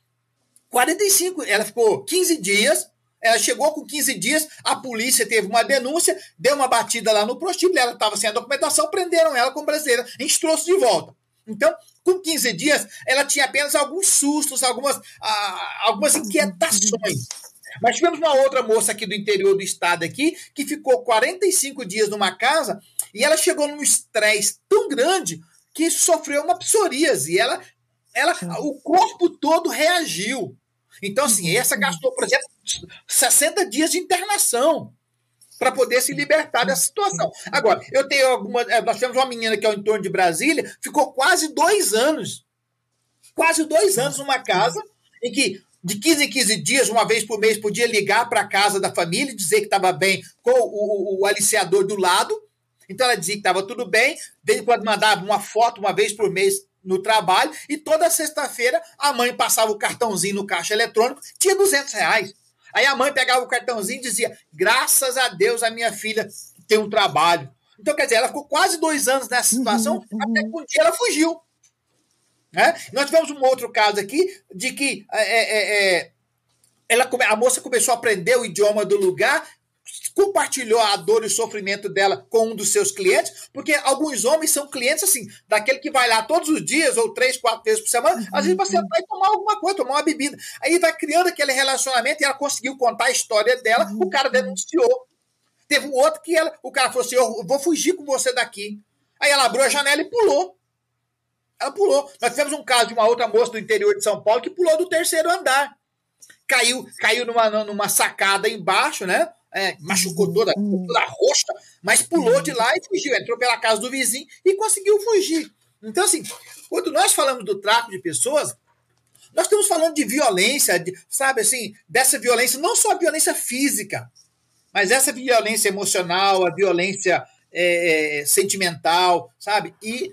C: 45, ela ficou 15 dias, ela chegou com 15 dias, a polícia teve uma denúncia, deu uma batida lá no prostíbulo, ela estava sem a documentação, prenderam ela como brasileira, a gente trouxe de volta. Então, com 15 dias, ela tinha apenas alguns sustos, algumas, ah, algumas inquietações. Mas tivemos uma outra moça aqui do interior do estado aqui, que ficou 45 dias numa casa, e ela chegou num estresse tão grande que sofreu uma psoríase. Ela, ela, o corpo todo reagiu. Então, assim, uhum. essa gastou, por exemplo, 60 dias de internação para poder se libertar dessa situação. Agora, eu tenho alguma. Eh, nós temos uma menina que é o entorno de Brasília, ficou quase dois anos. Quase dois anos numa casa em que de 15 em 15 dias, uma vez por mês, podia ligar para a casa da família e dizer que estava bem com o, o, o aliciador do lado. Então ela dizia que estava tudo bem, desde quando mandava uma foto uma vez por mês no trabalho, e toda sexta-feira a mãe passava o cartãozinho no caixa eletrônico, tinha 200 reais. Aí a mãe pegava o cartãozinho e dizia: graças a Deus a minha filha tem um trabalho. Então, quer dizer, ela ficou quase dois anos nessa situação, uhum, uhum. até que um dia ela fugiu. Né? Nós tivemos um outro caso aqui de que é, é, é, ela, a moça começou a aprender o idioma do lugar compartilhou a dor e o sofrimento dela com um dos seus clientes, porque alguns homens são clientes assim, daquele que vai lá todos os dias, ou três, quatro vezes por semana, uhum. às vezes você vai tomar alguma coisa, tomar uma bebida. Aí vai criando aquele relacionamento e ela conseguiu contar a história dela, uhum. o cara denunciou. Teve um outro que ela, o cara falou assim: Eu vou fugir com você daqui. Aí ela abriu a janela e pulou. Ela pulou. Nós tivemos um caso de uma outra moça do interior de São Paulo que pulou do terceiro andar. Caiu, caiu numa, numa sacada embaixo, né? É, machucou toda, uhum. toda roxa, mas pulou de lá e fugiu, entrou pela casa do vizinho e conseguiu fugir. Então, assim, quando nós falamos do tráfico de pessoas, nós estamos falando de violência, de, sabe assim, dessa violência, não só a violência física, mas essa violência emocional, a violência é, é sentimental, sabe? E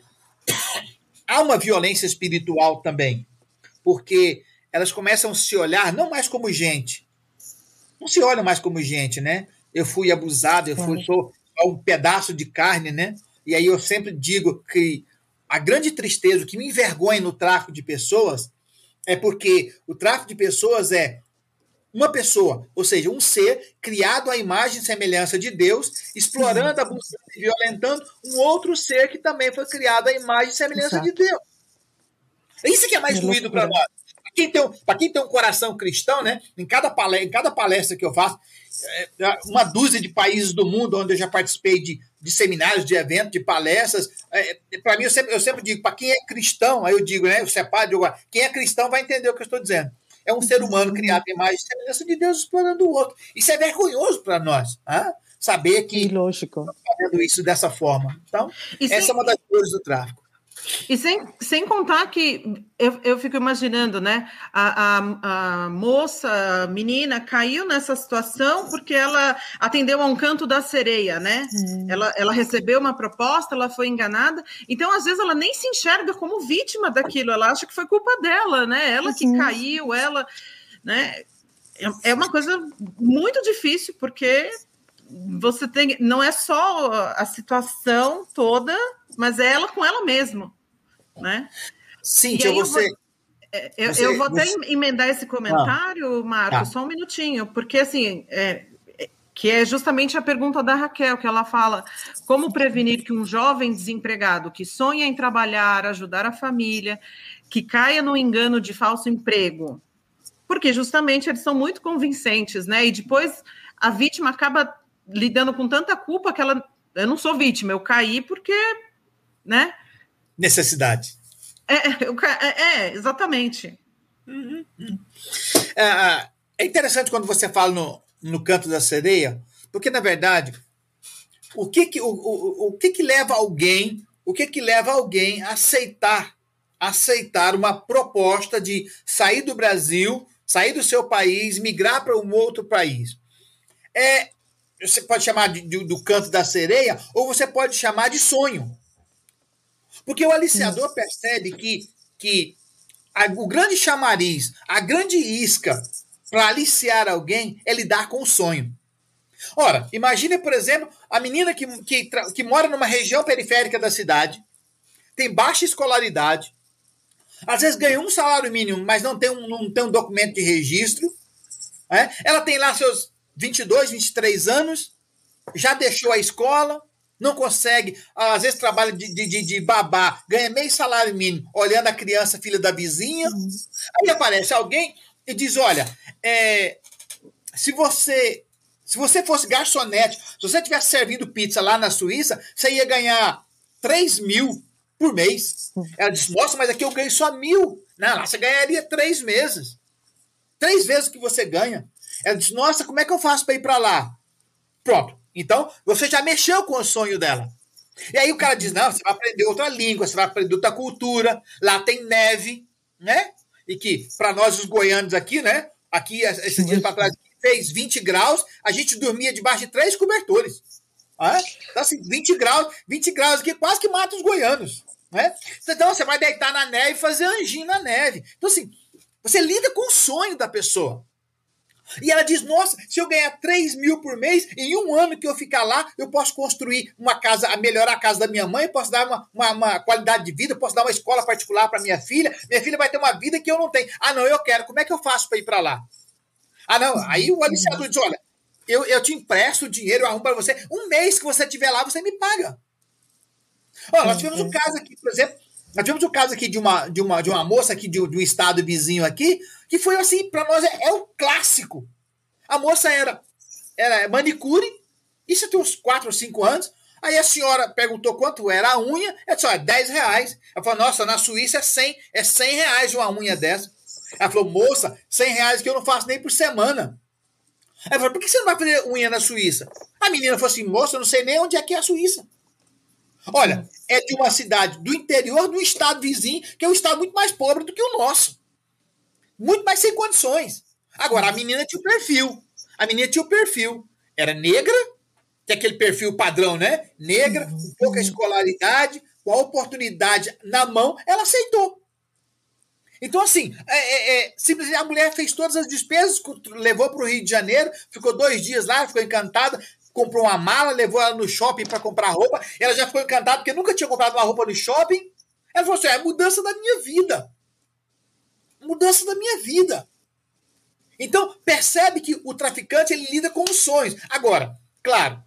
C: há uma violência espiritual também, porque elas começam a se olhar não mais como gente, não se olha mais como gente, né? Eu fui abusado, eu fui, sou um pedaço de carne, né? E aí eu sempre digo que a grande tristeza, o que me envergonha no tráfico de pessoas, é porque o tráfico de pessoas é uma pessoa, ou seja, um ser criado à imagem e semelhança de Deus, explorando, abusando e violentando um outro ser que também foi criado à imagem e semelhança Exato. de Deus. Isso que é mais doído para nós quem tem, para quem tem um coração cristão, né? Em cada palestra, em cada palestra que eu faço, é, é, uma dúzia de países do mundo onde eu já participei de, de seminários, de eventos, de palestras. É, para mim, eu sempre, eu sempre digo, para quem é cristão, aí eu digo, né? Eu separo, quem é cristão vai entender o que eu estou dizendo. É um ser humano criado em imagem e semelhança de Deus explorando o outro. Isso é vergonhoso para nós. Hein? Saber que.
A: Lógico.
C: fazendo isso dessa forma. Então, essa é uma das coisas do tráfico.
B: E sem, sem contar que eu, eu fico imaginando, né? A, a, a, moça, a menina, caiu nessa situação porque ela atendeu a um canto da sereia, né? Hum. Ela, ela recebeu uma proposta, ela foi enganada. Então, às vezes, ela nem se enxerga como vítima daquilo, ela acha que foi culpa dela, né? Ela que caiu, ela. Né? É, é uma coisa muito difícil, porque você tem. Não é só a situação toda mas é ela com ela mesma, né?
C: Sim, eu você... Vou,
B: é, eu, você, eu vou até você... emendar esse comentário, ah, Marco, tá. só um minutinho, porque assim, é, que é justamente a pergunta da Raquel, que ela fala: como prevenir que um jovem desempregado que sonha em trabalhar, ajudar a família, que caia no engano de falso emprego? Porque justamente eles são muito convincentes, né? E depois a vítima acaba lidando com tanta culpa que ela. Eu não sou vítima, eu caí porque. né?
C: Necessidade.
B: É, eu, é, é exatamente.
C: Uhum. É, é interessante quando você fala no, no canto da sereia, porque na verdade, o que que, o, o, o que, que leva alguém, o que que leva alguém a aceitar, aceitar uma proposta de sair do Brasil, sair do seu país, migrar para um outro país? É, você pode chamar de, de, do canto da sereia, ou você pode chamar de sonho. Porque o aliciador percebe que, que a, o grande chamariz, a grande isca para aliciar alguém é lidar com o sonho. Ora, imagine, por exemplo, a menina que, que, que mora numa região periférica da cidade, tem baixa escolaridade, às vezes ganha um salário mínimo, mas não tem um, não tem um documento de registro. É? Ela tem lá seus 22, 23 anos, já deixou a escola, não consegue, às vezes trabalha de, de, de babá, ganha meio salário mínimo, olhando a criança, filha da vizinha. Aí aparece alguém e diz: olha, é, se você se você fosse garçonete, se você estivesse servindo pizza lá na Suíça, você ia ganhar 3 mil por mês. Ela disse, nossa, mas aqui eu ganho só mil. Não, lá você ganharia três meses. Três vezes o que você ganha. Ela disse, nossa, como é que eu faço para ir para lá? Pronto. Então, você já mexeu com o sonho dela. E aí o cara diz, não, você vai aprender outra língua, você vai aprender outra cultura, lá tem neve, né? E que, para nós os goianos aqui, né? Aqui, esses dias para trás, fez 20 graus, a gente dormia debaixo de três cobertores. Ah, então, assim, 20 graus, 20 graus aqui quase que mata os goianos. Né? Então, você vai deitar na neve e fazer anjinho na neve. Então, assim, você lida com o sonho da pessoa. E ela diz: Nossa, se eu ganhar 3 mil por mês, em um ano que eu ficar lá, eu posso construir uma casa, melhorar a casa da minha mãe, posso dar uma, uma, uma qualidade de vida, posso dar uma escola particular para minha filha. Minha filha vai ter uma vida que eu não tenho. Ah, não, eu quero. Como é que eu faço para ir para lá? Ah, não. Aí o aliciador diz: Olha, eu, eu te empresto o dinheiro, eu arrumo para você. Um mês que você estiver lá, você me paga. Ó, nós tivemos um caso aqui, por exemplo, nós tivemos um caso aqui de uma, de uma, de uma moça aqui de, de um estado vizinho aqui, que foi assim, para nós é, é, o clássico. A moça era, era manicure, isso tem uns 4 ou 5 anos. Aí a senhora perguntou quanto era a unha, ela disse, olha, 10 reais. Ela falou, nossa, na Suíça é 100, é 100 reais uma unha dessa. Ela falou, moça, 100 reais que eu não faço nem por semana. Ela falou, por que você não vai fazer unha na Suíça? A menina falou assim, moça, eu não sei nem onde é que é a Suíça. Olha, é de uma cidade do interior do estado vizinho, que é um estado muito mais pobre do que o nosso. Muito mais sem condições. Agora, a menina tinha o perfil. A menina tinha o perfil. Era negra, que é aquele perfil padrão, né? Negra, com pouca escolaridade, com a oportunidade na mão, ela aceitou. Então, assim, é, é, é, simplesmente a mulher fez todas as despesas, levou para o Rio de Janeiro, ficou dois dias lá, ficou encantada, comprou uma mala, levou ela no shopping para comprar roupa. Ela já ficou encantada porque nunca tinha comprado uma roupa no shopping. Ela falou assim: é mudança da minha vida. Mudança da minha vida. Então, percebe que o traficante ele lida com os sonhos. Agora, claro,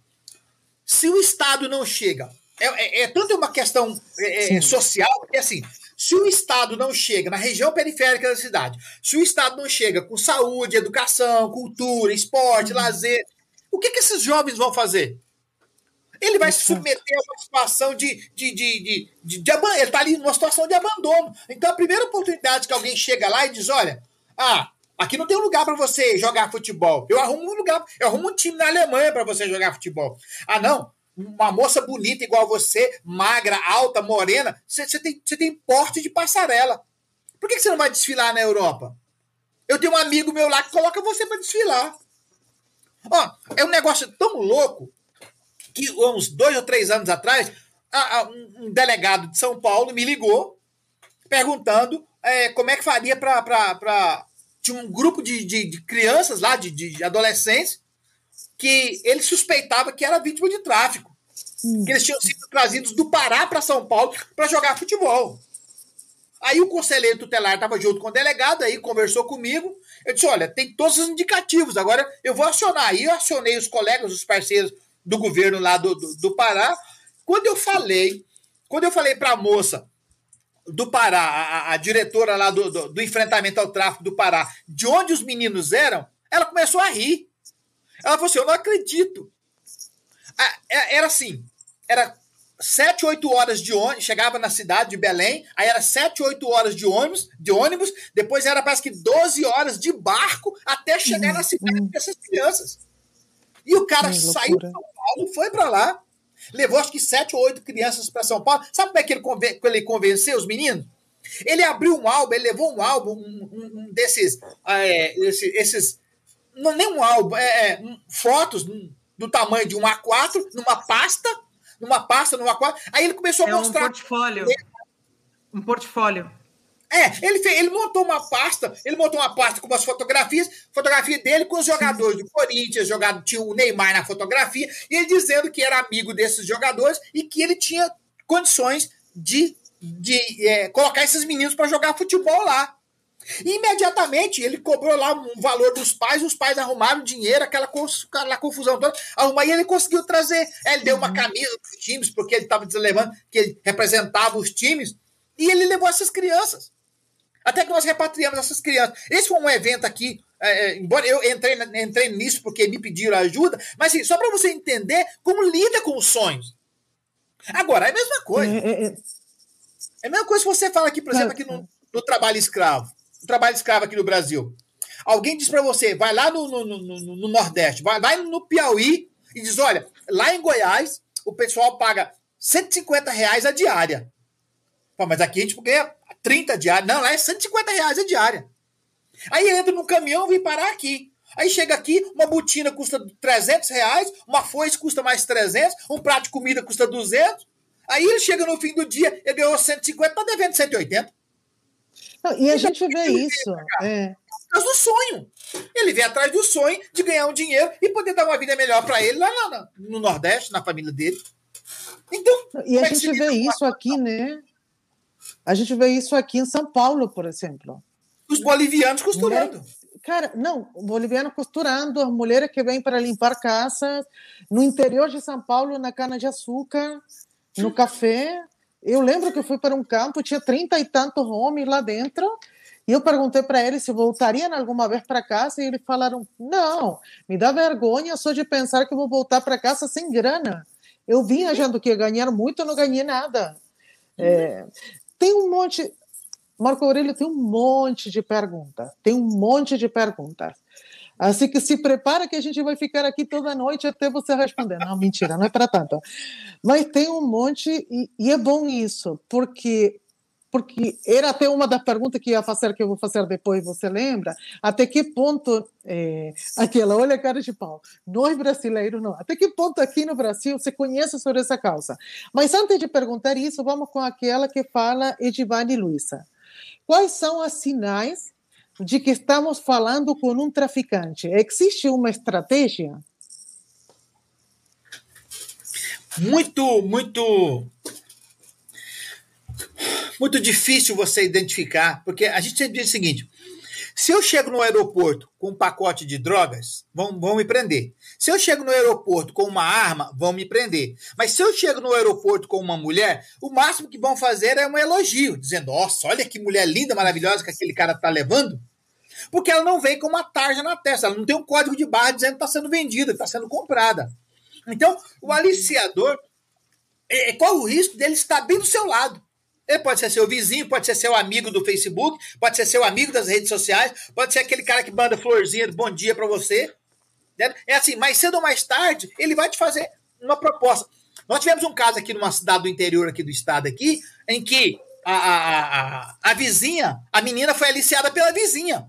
C: se o Estado não chega, é, é, é tanto uma questão é, é social, porque assim, se o Estado não chega na região periférica da cidade, se o Estado não chega com saúde, educação, cultura, esporte, uhum. lazer, o que, que esses jovens vão fazer? Ele vai se submeter a uma situação de. de, de, de, de, ele está ali numa situação de abandono. Então, a primeira oportunidade que alguém chega lá e diz: olha, ah, aqui não tem lugar para você jogar futebol. Eu arrumo um lugar, eu arrumo um time na Alemanha para você jogar futebol. Ah, não. Uma moça bonita igual você, magra, alta, morena, você, tem, você tem porte de passarela. Por que você não vai desfilar na Europa? Eu tenho um amigo meu lá que coloca você para desfilar. Ó, é um negócio tão louco que uns dois ou três anos atrás, um delegado de São Paulo me ligou perguntando é, como é que faria para. Tinha um grupo de, de, de crianças lá, de, de, adolescentes, que ele suspeitava que era vítima de tráfico. Hum. Que eles tinham sido trazidos do Pará para São Paulo para jogar futebol. Aí o conselheiro tutelar estava junto com o delegado, aí conversou comigo. Eu disse: olha, tem todos os indicativos, agora eu vou acionar. Aí eu acionei os colegas, os parceiros do governo lá do, do, do Pará. Quando eu falei, quando eu falei para a moça do Pará, a, a diretora lá do, do, do, enfrentamento ao tráfico do Pará, de onde os meninos eram, ela começou a rir. Ela falou assim: Eu não acredito. É, era assim: era sete, oito horas de ônibus, chegava na cidade de Belém, aí era sete, oito horas de ônibus, de ônibus, depois era parece que 12 horas de barco até chegar na cidade uhum. dessas crianças. E o cara saiu de São Paulo, foi para lá, levou acho que sete ou oito crianças para São Paulo. Sabe como é que ele, conven ele convenceu os meninos? Ele abriu um álbum, ele levou um álbum, um, um, um desses, é, esses, esses, não nem um álbum, é, é fotos do tamanho de um A4, numa pasta, numa pasta, numa A4. Aí ele começou a
B: é
C: mostrar.
B: Um portfólio. Um portfólio.
C: É, ele, fez, ele montou uma pasta, ele montou uma pasta com umas fotografias, fotografia dele com os jogadores do Corinthians, jogado, tinha o Neymar na fotografia, e ele dizendo que era amigo desses jogadores e que ele tinha condições de, de é, colocar esses meninos para jogar futebol lá. E imediatamente ele cobrou lá um valor dos pais, os pais arrumaram dinheiro, aquela, aquela confusão toda, arrumar, e ele conseguiu trazer. Ele deu uma uhum. camisa dos times, porque ele estava levando, que ele representava os times, e ele levou essas crianças. Até que nós repatriamos essas crianças. Esse foi um evento aqui, é, é embora eu entrei, entrei nisso porque me pediram ajuda, mas assim, só para você entender como lida com os sonhos. Agora, é a mesma coisa. É, é, é, é a mesma coisa que você fala aqui, por exemplo, aqui no, no trabalho escravo trabalho escravo aqui no Brasil. Alguém diz para você, vai lá no, no, no, no, Nordeste, vai lá no Piauí e diz: olha, lá em Goiás, o pessoal paga 150 reais a diária. Pô, mas aqui a gente ganha 30 diárias. Não, lá é 150 reais a diária. Aí entra no caminhão e vem parar aqui. Aí chega aqui, uma botina custa 300 reais, uma foice custa mais 300, um prato de comida custa 200. Aí ele chega no fim do dia, ele ganhou 150, tá devendo 180.
A: E a gente vê isso. É.
C: Por do sonho. Ele vem atrás do sonho de ganhar um dinheiro e poder dar uma vida melhor para ele lá, lá, no Nordeste, na família dele. Então,
A: e a é gente vê isso aqui, né? A gente vê isso aqui em São Paulo, por exemplo.
C: Os bolivianos costurando.
A: Cara, não, boliviano costurando, as mulheres que vêm para limpar casas, no interior de São Paulo, na cana-de-açúcar, no café, eu lembro que eu fui para um campo, tinha trinta e tantos homens lá dentro, e eu perguntei para eles se voltariam alguma vez para casa, e eles falaram: não, me dá vergonha só de pensar que vou voltar para casa sem grana. Eu vim achando que ia ganhar muito, não ganhei nada. É, tem um monte. Marco Aurélio tem um monte de perguntas, tem um monte de perguntas. Assim que se prepara que a gente vai ficar aqui toda noite até você responder. Não, mentira, não é para tanto. Mas tem um monte, e, e, é bom isso, porque porque era até uma das perguntas que ia fazer, que eu vou fazer depois, você lembra? Até que ponto, é, aquela, olha a cara de pau, nós brasileiros não, até que ponto aqui no Brasil você conhece sobre essa causa? Mas antes de perguntar isso, vamos com aquela que fala Edivane Luiza. Quais são os sinais de que estamos falando com um traficante. Existe uma estratégia?
C: Muito, muito. Muito difícil você identificar, porque a gente sempre diz o seguinte: se eu chego no aeroporto com um pacote de drogas, vão, vão me prender. Se eu chego no aeroporto com uma arma, vão me prender. Mas se eu chego no aeroporto com uma mulher, o máximo que vão fazer é um elogio, dizendo: Nossa, olha que mulher linda, maravilhosa que aquele cara está levando. Porque ela não vem com uma tarja na testa, ela não tem um código de barra dizendo que está sendo vendida, está sendo comprada. Então, o aliciador, é, é, qual o risco dele estar bem do seu lado? Ele pode ser seu vizinho, pode ser seu amigo do Facebook, pode ser seu amigo das redes sociais, pode ser aquele cara que manda florzinha de bom dia para você. Né? É assim, mais cedo ou mais tarde, ele vai te fazer uma proposta. Nós tivemos um caso aqui numa cidade do interior aqui do estado aqui, em que a, a, a, a vizinha, a menina foi aliciada pela vizinha.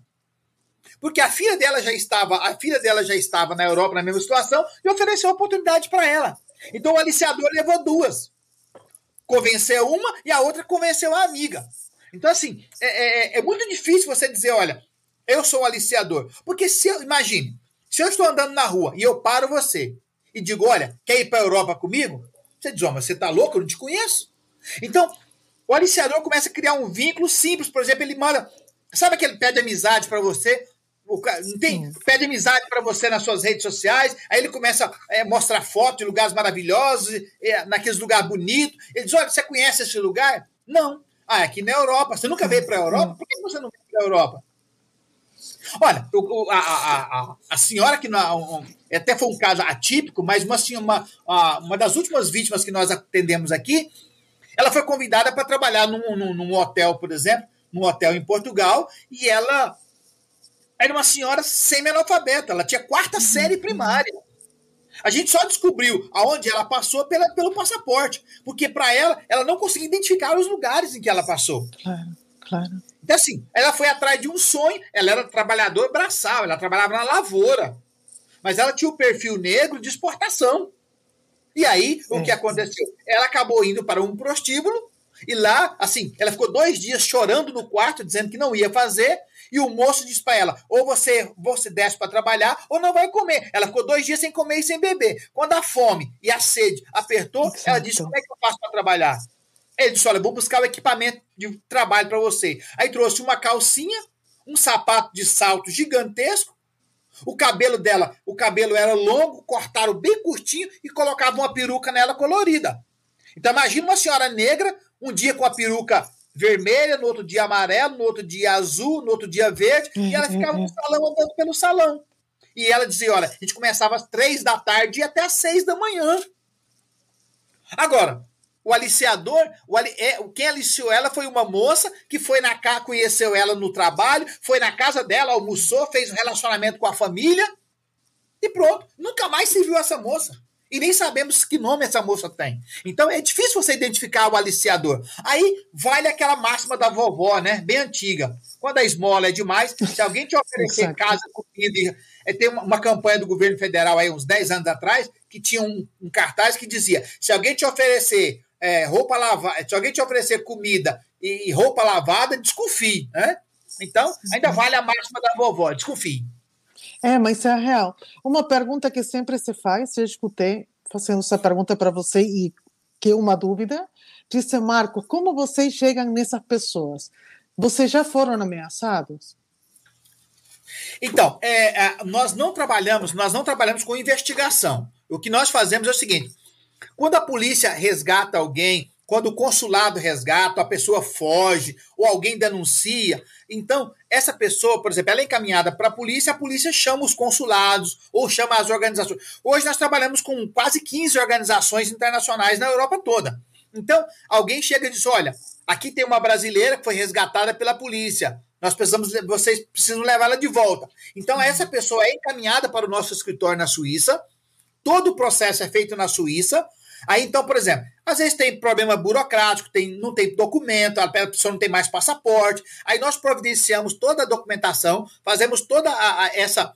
C: Porque a filha dela já estava, a filha dela já estava na Europa na mesma situação e ofereceu oportunidade para ela. Então o aliciador levou duas. Convenceu uma e a outra convenceu a amiga. Então, assim, é, é, é muito difícil você dizer, olha, eu sou um aliciador. Porque se eu, imagine, se eu estou andando na rua e eu paro você e digo, olha, quer ir para a Europa comigo? Você diz, ó, oh, mas você está louco? Eu não te conheço. Então, o aliciador começa a criar um vínculo simples, por exemplo, ele manda. Sabe aquele pede amizade para você? O não tem, pede amizade para você nas suas redes sociais, aí ele começa a é, mostrar fotos de lugares maravilhosos, é, naqueles lugares bonitos. Ele diz: Olha, você conhece esse lugar? Não. Ah, é aqui na Europa. Você nunca veio para a Europa? Por que você não veio para a Europa? Olha, o, a, a, a, senhora que não, até foi um caso atípico, mas uma, uma, uma das últimas vítimas que nós atendemos aqui, ela foi convidada para trabalhar num, num, num, hotel, por exemplo, num hotel em Portugal, e ela era uma senhora semi-analfabeta, ela tinha quarta série primária. A gente só descobriu aonde ela passou pela, pelo passaporte, porque para ela, ela não conseguia identificar os lugares em que ela passou.
A: Claro, claro.
C: Então, assim, ela foi atrás de um sonho, ela era trabalhadora braçal, ela trabalhava na lavoura, mas ela tinha o perfil negro de exportação. E aí, o que aconteceu? Ela acabou indo para um prostíbulo, e lá, assim, ela ficou dois dias chorando no quarto, dizendo que não ia fazer, e o moço disse para ela: ou você, você desce para trabalhar, ou não vai comer. Ela ficou dois dias sem comer e sem beber. Quando a fome e a sede apertou, Exato. ela disse: como é que eu faço para trabalhar? Ele disse: olha, vou buscar o equipamento de trabalho para você. Aí trouxe uma calcinha, um sapato de salto gigantesco. O cabelo dela, o cabelo era longo, cortaram bem curtinho e colocavam uma peruca nela colorida. Então imagina uma senhora negra, um dia com a peruca vermelha, no outro dia amarelo, no outro dia azul, no outro dia verde, e ela ficava no salão andando pelo salão. E ela dizia: olha, a gente começava às três da tarde e até às seis da manhã. Agora, o aliciador, o ali, é, quem aliciou ela foi uma moça que foi na casa, conheceu ela no trabalho, foi na casa dela, almoçou, fez um relacionamento com a família e pronto. Nunca mais se viu essa moça. E nem sabemos que nome essa moça tem. Então é difícil você identificar o aliciador. Aí vale aquela máxima da vovó, né? Bem antiga. Quando a esmola é demais, se alguém te oferecer casa, comida. É, tem uma, uma, campanha do governo federal aí, uns 10 anos atrás, que tinha um, um cartaz que dizia: se alguém te oferecer é, roupa lavada, se alguém te oferecer comida e, roupa lavada, desconfie. Né? Então, ainda vale a máxima da vovó, desconfie.
A: É, mas isso é real. Uma pergunta que sempre se faz, eu escutei fazendo essa pergunta para você e que uma dúvida, disse Marco, como vocês chegam nessas pessoas? Vocês já foram ameaçados?
C: Então, é, é, nós não trabalhamos, nós não trabalhamos com investigação. O que nós fazemos é o seguinte: quando a polícia resgata alguém quando o consulado resgata, a pessoa foge ou alguém denuncia, então essa pessoa, por exemplo, ela é encaminhada para a polícia, a polícia chama os consulados ou chama as organizações. Hoje nós trabalhamos com quase 15 organizações internacionais na Europa toda. Então, alguém chega e diz: olha, aqui tem uma brasileira que foi resgatada pela polícia. Nós precisamos, vocês precisam levá-la de volta. Então, essa pessoa é encaminhada para o nosso escritório na Suíça. Todo o processo é feito na Suíça. Aí, então, por exemplo, às vezes tem problema burocrático, tem, não tem documento, a pessoa não tem mais passaporte. Aí nós providenciamos toda a documentação, fazemos toda a, a, essa,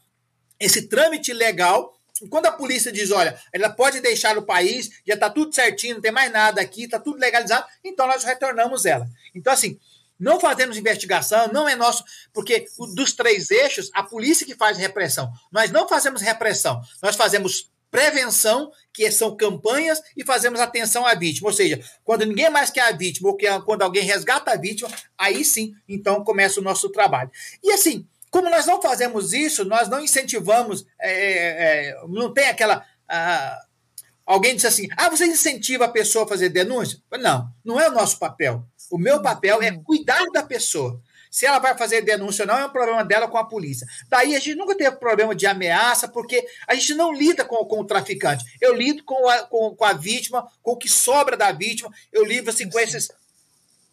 C: esse trâmite legal. Quando a polícia diz, olha, ela pode deixar o país, já está tudo certinho, não tem mais nada aqui, está tudo legalizado, então nós retornamos ela. Então, assim, não fazemos investigação, não é nosso, porque dos três eixos, a polícia que faz repressão. Nós não fazemos repressão, nós fazemos prevenção, que são campanhas, e fazemos atenção à vítima. Ou seja, quando ninguém mais quer a vítima, ou que, quando alguém resgata a vítima, aí sim, então começa o nosso trabalho. E assim, como nós não fazemos isso, nós não incentivamos, é, é, é não tem aquela. Ah, alguém disse assim: ah, você incentiva a pessoa a fazer denúncia? Não, não é o nosso papel. O meu papel é cuidar da pessoa. Se ela vai fazer denúncia ou não, é um problema dela com a polícia. Daí a gente nunca teve problema de ameaça, porque a gente não lida com, com o traficante. Eu lido com a, com, com a vítima, com o que sobra da vítima, eu lido assim, com esses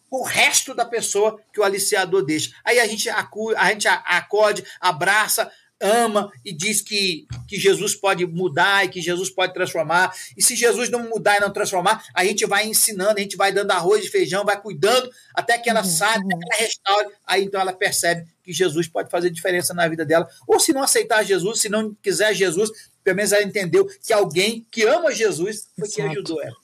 C: com o resto da pessoa que o aliciador deixa. Aí a gente, acu a gente acode, abraça, ama e diz que, que Jesus pode mudar e que Jesus pode transformar. E se Jesus não mudar e não transformar, a gente vai ensinando, a gente vai dando arroz e feijão, vai cuidando até que ela uhum. saia, até que ela restaure. Aí então ela percebe que Jesus pode fazer diferença na vida dela. Ou se não aceitar Jesus, se não quiser Jesus, pelo menos ela entendeu que alguém que ama Jesus foi Exato. que ajudou ela.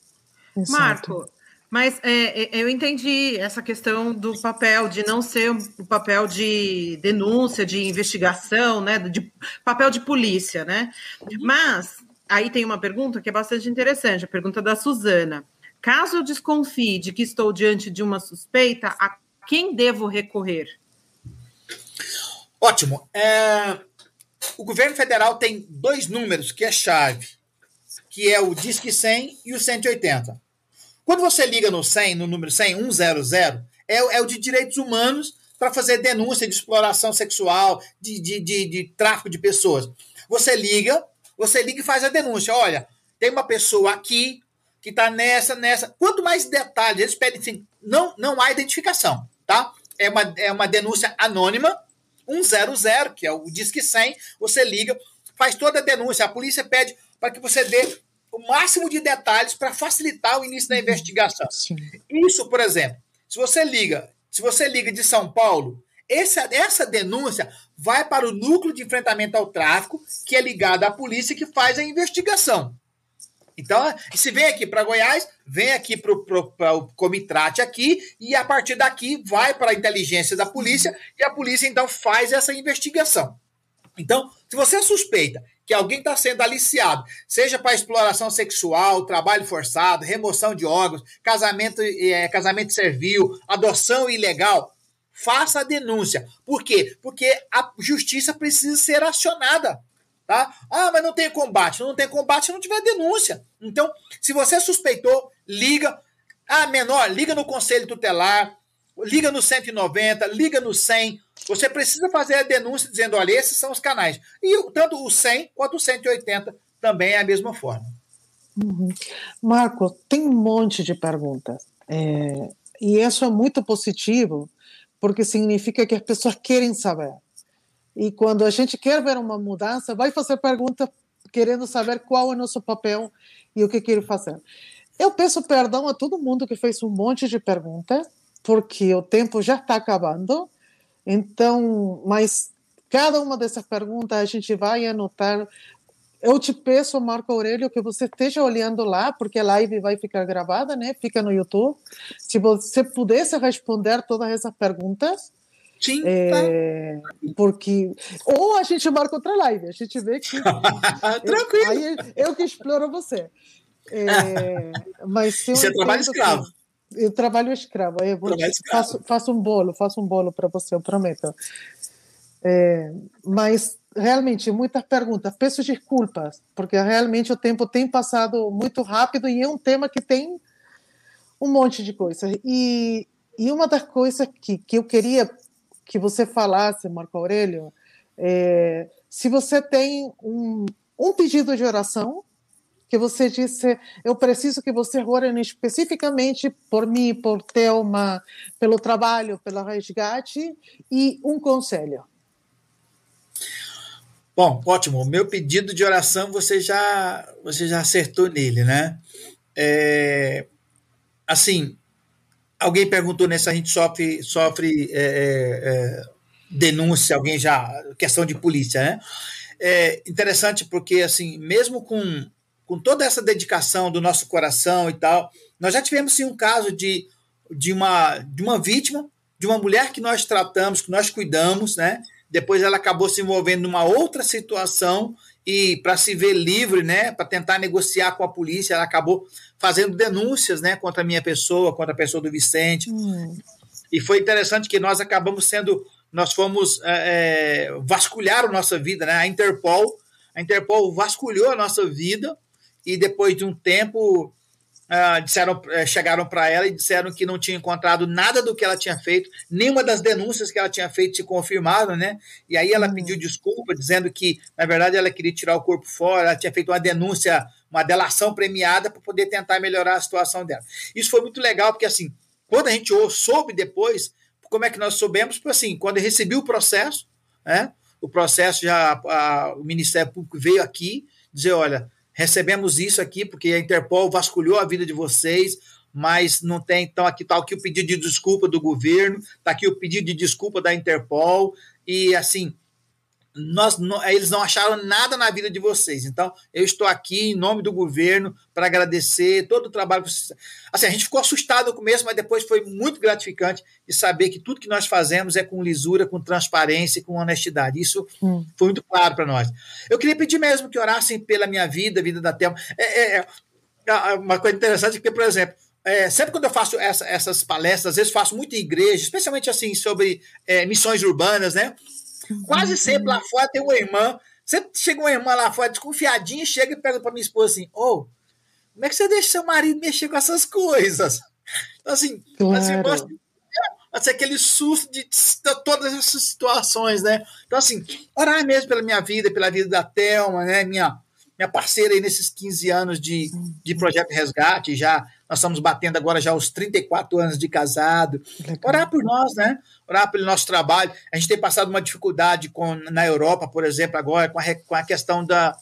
B: Exato. Marco, mas é, é, eu entendi essa questão do papel, de não ser o papel de denúncia, de investigação, né? De papel de polícia, né? Uhum. Mas aí tem uma pergunta que é bastante interessante, a pergunta da Suzana. Caso eu desconfie de que estou diante de uma suspeita, a quem devo recorrer?
C: Ótimo. É, o governo federal tem dois números que é chave, que é o Disque 100 e o 180. Quando você liga no 100, no número 100, 100, é, é o de direitos humanos para fazer denúncia de exploração sexual, de, de, de, de tráfico de pessoas. Você liga, você liga e faz a denúncia. Olha, tem uma pessoa aqui que está nessa, nessa. Quanto mais detalhes, eles pedem assim, não, não há identificação, tá? É uma, é uma denúncia anônima, 100, que é o Disque 100, você liga, faz toda a denúncia, a polícia pede para que você dê o máximo de detalhes para facilitar o início da investigação. Isso, por exemplo, se você liga, se você liga de São Paulo, essa, essa denúncia vai para o núcleo de enfrentamento ao tráfico, que é ligado à polícia que faz a investigação. Então, se vem aqui para Goiás, vem aqui para o Comitrate aqui, e a partir daqui vai para a inteligência da polícia, e a polícia então faz essa investigação. Então, se você suspeita que alguém está sendo aliciado, seja para exploração sexual, trabalho forçado, remoção de órgãos, casamento, é, casamento servil, adoção ilegal, faça a denúncia. Por quê? Porque a justiça precisa ser acionada. Tá? Ah, mas não tem combate. Não tem combate se não tiver denúncia. Então, se você suspeitou, liga. Ah, menor, liga no conselho tutelar, liga no 190, liga no 100. Você precisa fazer a denúncia dizendo: olha, esses são os canais. E tanto o 100 quanto o 180 também é a mesma forma.
A: Uhum. Marco, tem um monte de perguntas. É, e isso é muito positivo, porque significa que as pessoas querem saber. E quando a gente quer ver uma mudança, vai fazer pergunta querendo saber qual é o nosso papel e o que quer fazer. Eu peço perdão a todo mundo que fez um monte de perguntas, porque o tempo já está acabando. Então, mas cada uma dessas perguntas a gente vai anotar. Eu te peço, Marco Aurélio, que você esteja olhando lá, porque a live vai ficar gravada, né? Fica no YouTube. Se você pudesse responder todas essas perguntas,
C: Sim, é,
A: tá. Porque. Ou a gente marca outra live, a gente vê que.
C: Tranquilo.
A: Aí eu que exploro você. É, mas
C: Isso é trabalho escravo.
A: Que, eu trabalho escravo. Eu vou, escravo. Faço, faço um bolo, faço um bolo para você, eu prometo. É, mas realmente muitas perguntas. Peço desculpas, porque realmente o tempo tem passado muito rápido e é um tema que tem um monte de coisas. E, e uma das coisas que, que eu queria que você falasse, Marco Aurélio, é, se você tem um, um pedido de oração, que você disse, eu preciso que você ore especificamente por mim, por Thelma, pelo trabalho, pelo resgate, e um conselho.
C: Bom, ótimo. O meu pedido de oração você já você já acertou nele, né? É, assim, alguém perguntou né, se a gente sofre, sofre é, é, é, denúncia, alguém já. questão de polícia, né? É interessante porque, assim, mesmo com, com toda essa dedicação do nosso coração e tal, nós já tivemos sim um caso de, de, uma, de uma vítima, de uma mulher que nós tratamos, que nós cuidamos, né? Depois ela acabou se envolvendo numa outra situação e para se ver livre, né, para tentar negociar com a polícia, ela acabou fazendo denúncias, né, contra a minha pessoa, contra a pessoa do Vicente. Hum. E foi interessante que nós acabamos sendo, nós fomos é, vasculhar a nossa vida, né, a Interpol, a Interpol vasculhou a nossa vida e depois de um tempo Uh, disseram, uh, chegaram para ela e disseram que não tinha encontrado nada do que ela tinha feito, nenhuma das denúncias que ela tinha feito se confirmaram, né? E aí ela uhum. pediu desculpa, dizendo que, na verdade, ela queria tirar o corpo fora, ela tinha feito uma denúncia, uma delação premiada para poder tentar melhorar a situação dela. Isso foi muito legal, porque assim, quando a gente soube depois, como é que nós soubemos? Porque assim, quando eu recebi o processo, né? O processo já, a, o Ministério Público veio aqui dizer, olha, recebemos isso aqui porque a Interpol vasculhou a vida de vocês, mas não tem, então aqui está o pedido de desculpa do governo, está aqui o pedido de desculpa da Interpol, e assim, nós, não, eles não acharam nada na vida de vocês. Então, eu estou aqui em nome do governo para agradecer todo o trabalho que vocês. Assim, a gente ficou assustado no começo, mas depois foi muito gratificante de saber que tudo que nós fazemos é com lisura, com transparência e com honestidade. Isso hum. foi muito claro para nós. Eu queria pedir mesmo que orassem pela minha vida, a vida da Thelma. É, é, é, é uma coisa interessante, porque, por exemplo, é, sempre quando eu faço essa, essas palestras, às vezes faço muito em igreja, especialmente assim sobre é, missões urbanas, né? Quase sempre lá fora tem uma irmã, sempre chega uma irmã lá fora desconfiadinha, chega e pergunta para minha esposa assim: Ô, oh, como é que você deixa seu marido mexer com essas coisas? Então, assim, claro. as irmãs assim, aquele susto de, de, todas essas situações, né? Então, assim, orar mesmo pela minha vida, pela vida da Thelma, né? Minha, minha parceira aí nesses 15 anos de, de Projeto Resgate, já nós estamos batendo agora já os 34 anos de casado. Orar por nós, né? Orar pelo nosso trabalho. A gente tem passado uma dificuldade com, na Europa, por exemplo, agora, com a, com a questão da,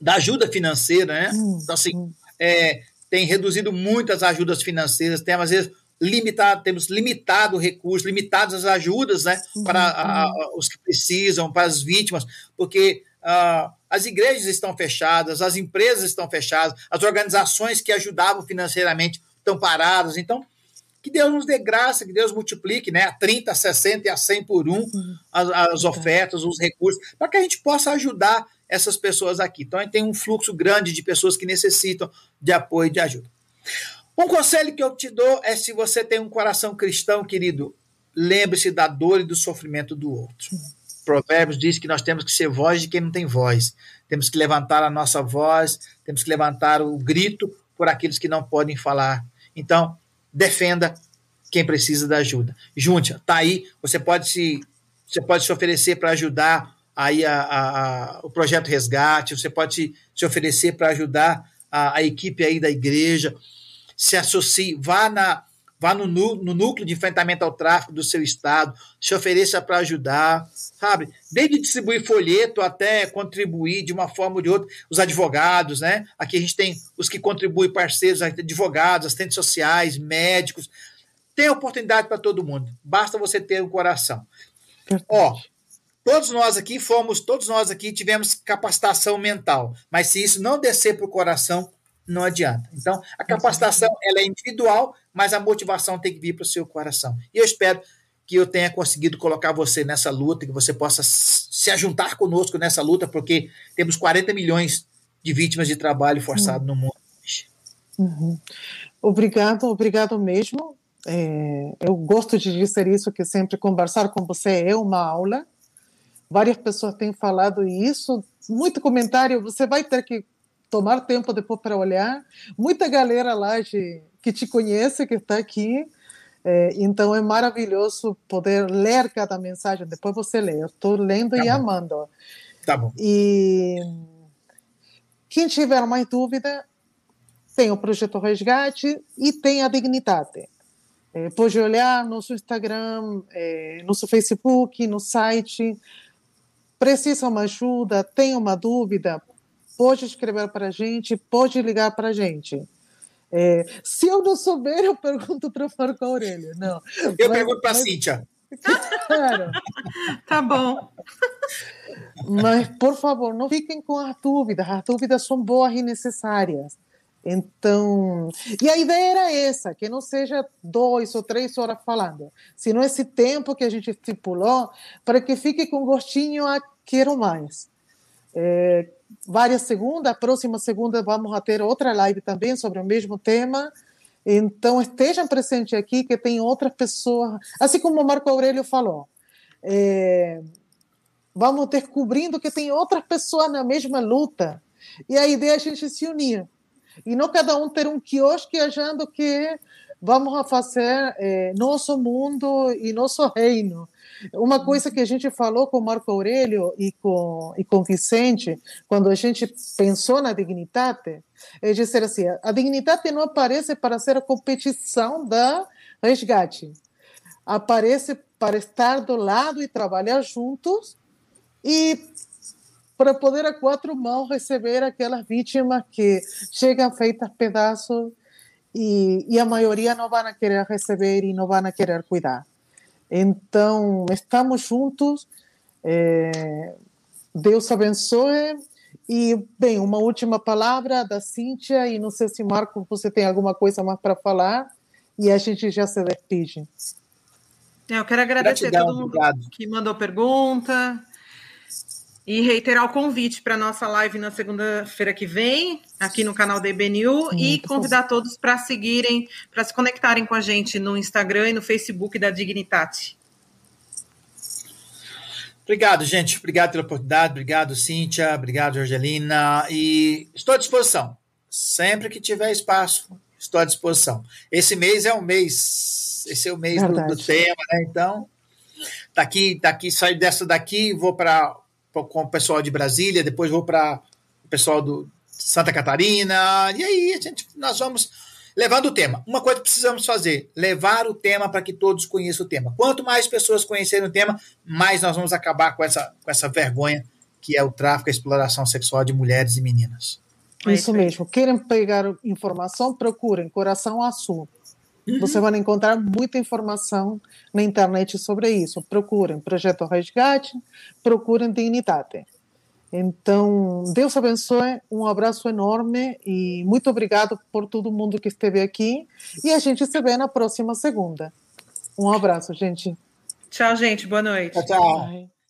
C: da ajuda financeira, né? Então, assim, é, tem reduzido muito as ajudas financeiras, tem, às vezes, limitado, temos limitado recursos, limitadas as ajudas né, para a, a, os que precisam, para as vítimas, porque uh, as igrejas estão fechadas, as empresas estão fechadas, as organizações que ajudavam financeiramente estão paradas. Então, que Deus nos dê graça, que Deus multiplique né, a 30, a 60 e a 100 por um as, as ofertas, os recursos, para que a gente possa ajudar essas pessoas aqui. Então, a gente tem um fluxo grande de pessoas que necessitam de apoio e de ajuda. Um conselho que eu te dou é se você tem um coração cristão, querido, lembre-se da dor e do sofrimento do outro. Provérbios diz que nós temos que ser voz de quem não tem voz. Temos que levantar a nossa voz, temos que levantar o grito por aqueles que não podem falar. Então, defenda quem precisa da ajuda. Junte, tá aí, você pode se você pode se oferecer para ajudar aí a, a, a, o projeto Resgate, você pode se, se oferecer para ajudar a, a equipe aí da igreja, se associe, vá na vá no, no núcleo de enfrentamento ao tráfico do seu estado, se ofereça para ajudar, sabe? Desde distribuir folheto até contribuir de uma forma ou de outra, os advogados, né? Aqui a gente tem os que contribuem parceiros, advogados, assistentes sociais, médicos. Tem oportunidade para todo mundo, basta você ter um coração. Ó, todos nós aqui fomos, todos nós aqui tivemos capacitação mental, mas se isso não descer para o coração, não adianta. Então, a capacitação ela é individual, mas a motivação tem que vir para o seu coração. E eu espero que eu tenha conseguido colocar você nessa luta, que você possa se ajuntar conosco nessa luta, porque temos 40 milhões de vítimas de trabalho forçado uhum. no mundo.
A: Uhum. Obrigado, obrigado mesmo. É, eu gosto de dizer isso, que sempre conversar com você é uma aula. Várias pessoas têm falado isso, muito comentário. Você vai ter que tomar tempo depois para olhar. Muita galera lá de, que te conhece, que está aqui. É, então é maravilhoso poder ler cada mensagem. Depois você lê. Eu estou lendo tá e bom. amando.
C: Tá bom.
A: E quem tiver mais dúvida, tem o Projeto Resgate e tem a Dignidade. É, pode olhar no nosso Instagram, é, nosso Facebook, no site. Precisa uma ajuda, tem uma dúvida, pode escrever para a gente, pode ligar para a gente. É, se eu não souber, eu pergunto para o Marco Aurélio. Não.
C: Eu mas, pergunto para a mas... Cíntia.
B: Claro. tá bom.
A: Mas, por favor, não fiquem com as dúvidas. As dúvidas são boas e necessárias. Então, e a ideia era essa, que não seja dois ou três horas falando, senão esse tempo que a gente estipulou, para que fique com gostinho a quero mais. É, várias segundas, a próxima segunda vamos ter outra live também sobre o mesmo tema. Então, estejam presentes aqui, que tem outras pessoas, assim como o Marco Aurélio falou. É, vamos descobrindo que tem outras pessoas na mesma luta. E a ideia é a gente se unir. E não cada um ter um quiosque achando que vamos fazer é, nosso mundo e nosso reino. Uma coisa que a gente falou com Marco Aurélio e com, e com Vicente, quando a gente pensou na dignidade, é dizer assim: a dignidade não aparece para ser a competição da resgate, aparece para estar do lado e trabalhar juntos e para poder a quatro mãos receber aquelas vítimas que chegam feitas pedaços e, e a maioria não vai querer receber e não vai querer cuidar. Então, estamos juntos. É, Deus abençoe. E, bem, uma última palavra da Cíntia, e não sei se, Marco, você tem alguma coisa mais para falar, e a gente já se despede.
B: É, eu quero agradecer a todo mundo obrigado. que mandou pergunta. E reiterar o convite para a nossa live na segunda-feira que vem, aqui no canal da IBNU, e convidar bom. todos para seguirem, para se conectarem com a gente no Instagram e no Facebook da Dignitate.
C: Obrigado, gente. Obrigado pela oportunidade. Obrigado, Cíntia. Obrigado, Angelina. E estou à disposição. Sempre que tiver espaço, estou à disposição. Esse mês é um mês, esse é o mês do, do, tema, né? Então, tá aqui, tá aqui, saio dessa daqui, vou para com o pessoal de Brasília, depois vou para o pessoal do Santa Catarina, e aí a gente, nós vamos levando o tema. Uma coisa que precisamos fazer, levar o tema para que todos conheçam o tema. Quanto mais pessoas conhecerem o tema, mais nós vamos acabar com essa, com essa vergonha que é o tráfico e a exploração sexual de mulheres e meninas.
A: Isso mesmo. Querem pegar informação? Procurem Coração Azul. Uhum. Você vai encontrar muita informação na internet sobre isso. Procurem Projeto Resgate, procurem Dignitate. Então, Deus abençoe, um abraço enorme e muito obrigado por todo mundo que esteve aqui. E a gente se vê na próxima segunda. Um abraço, gente.
B: Tchau, gente. Boa noite.
C: Tchau, tchau.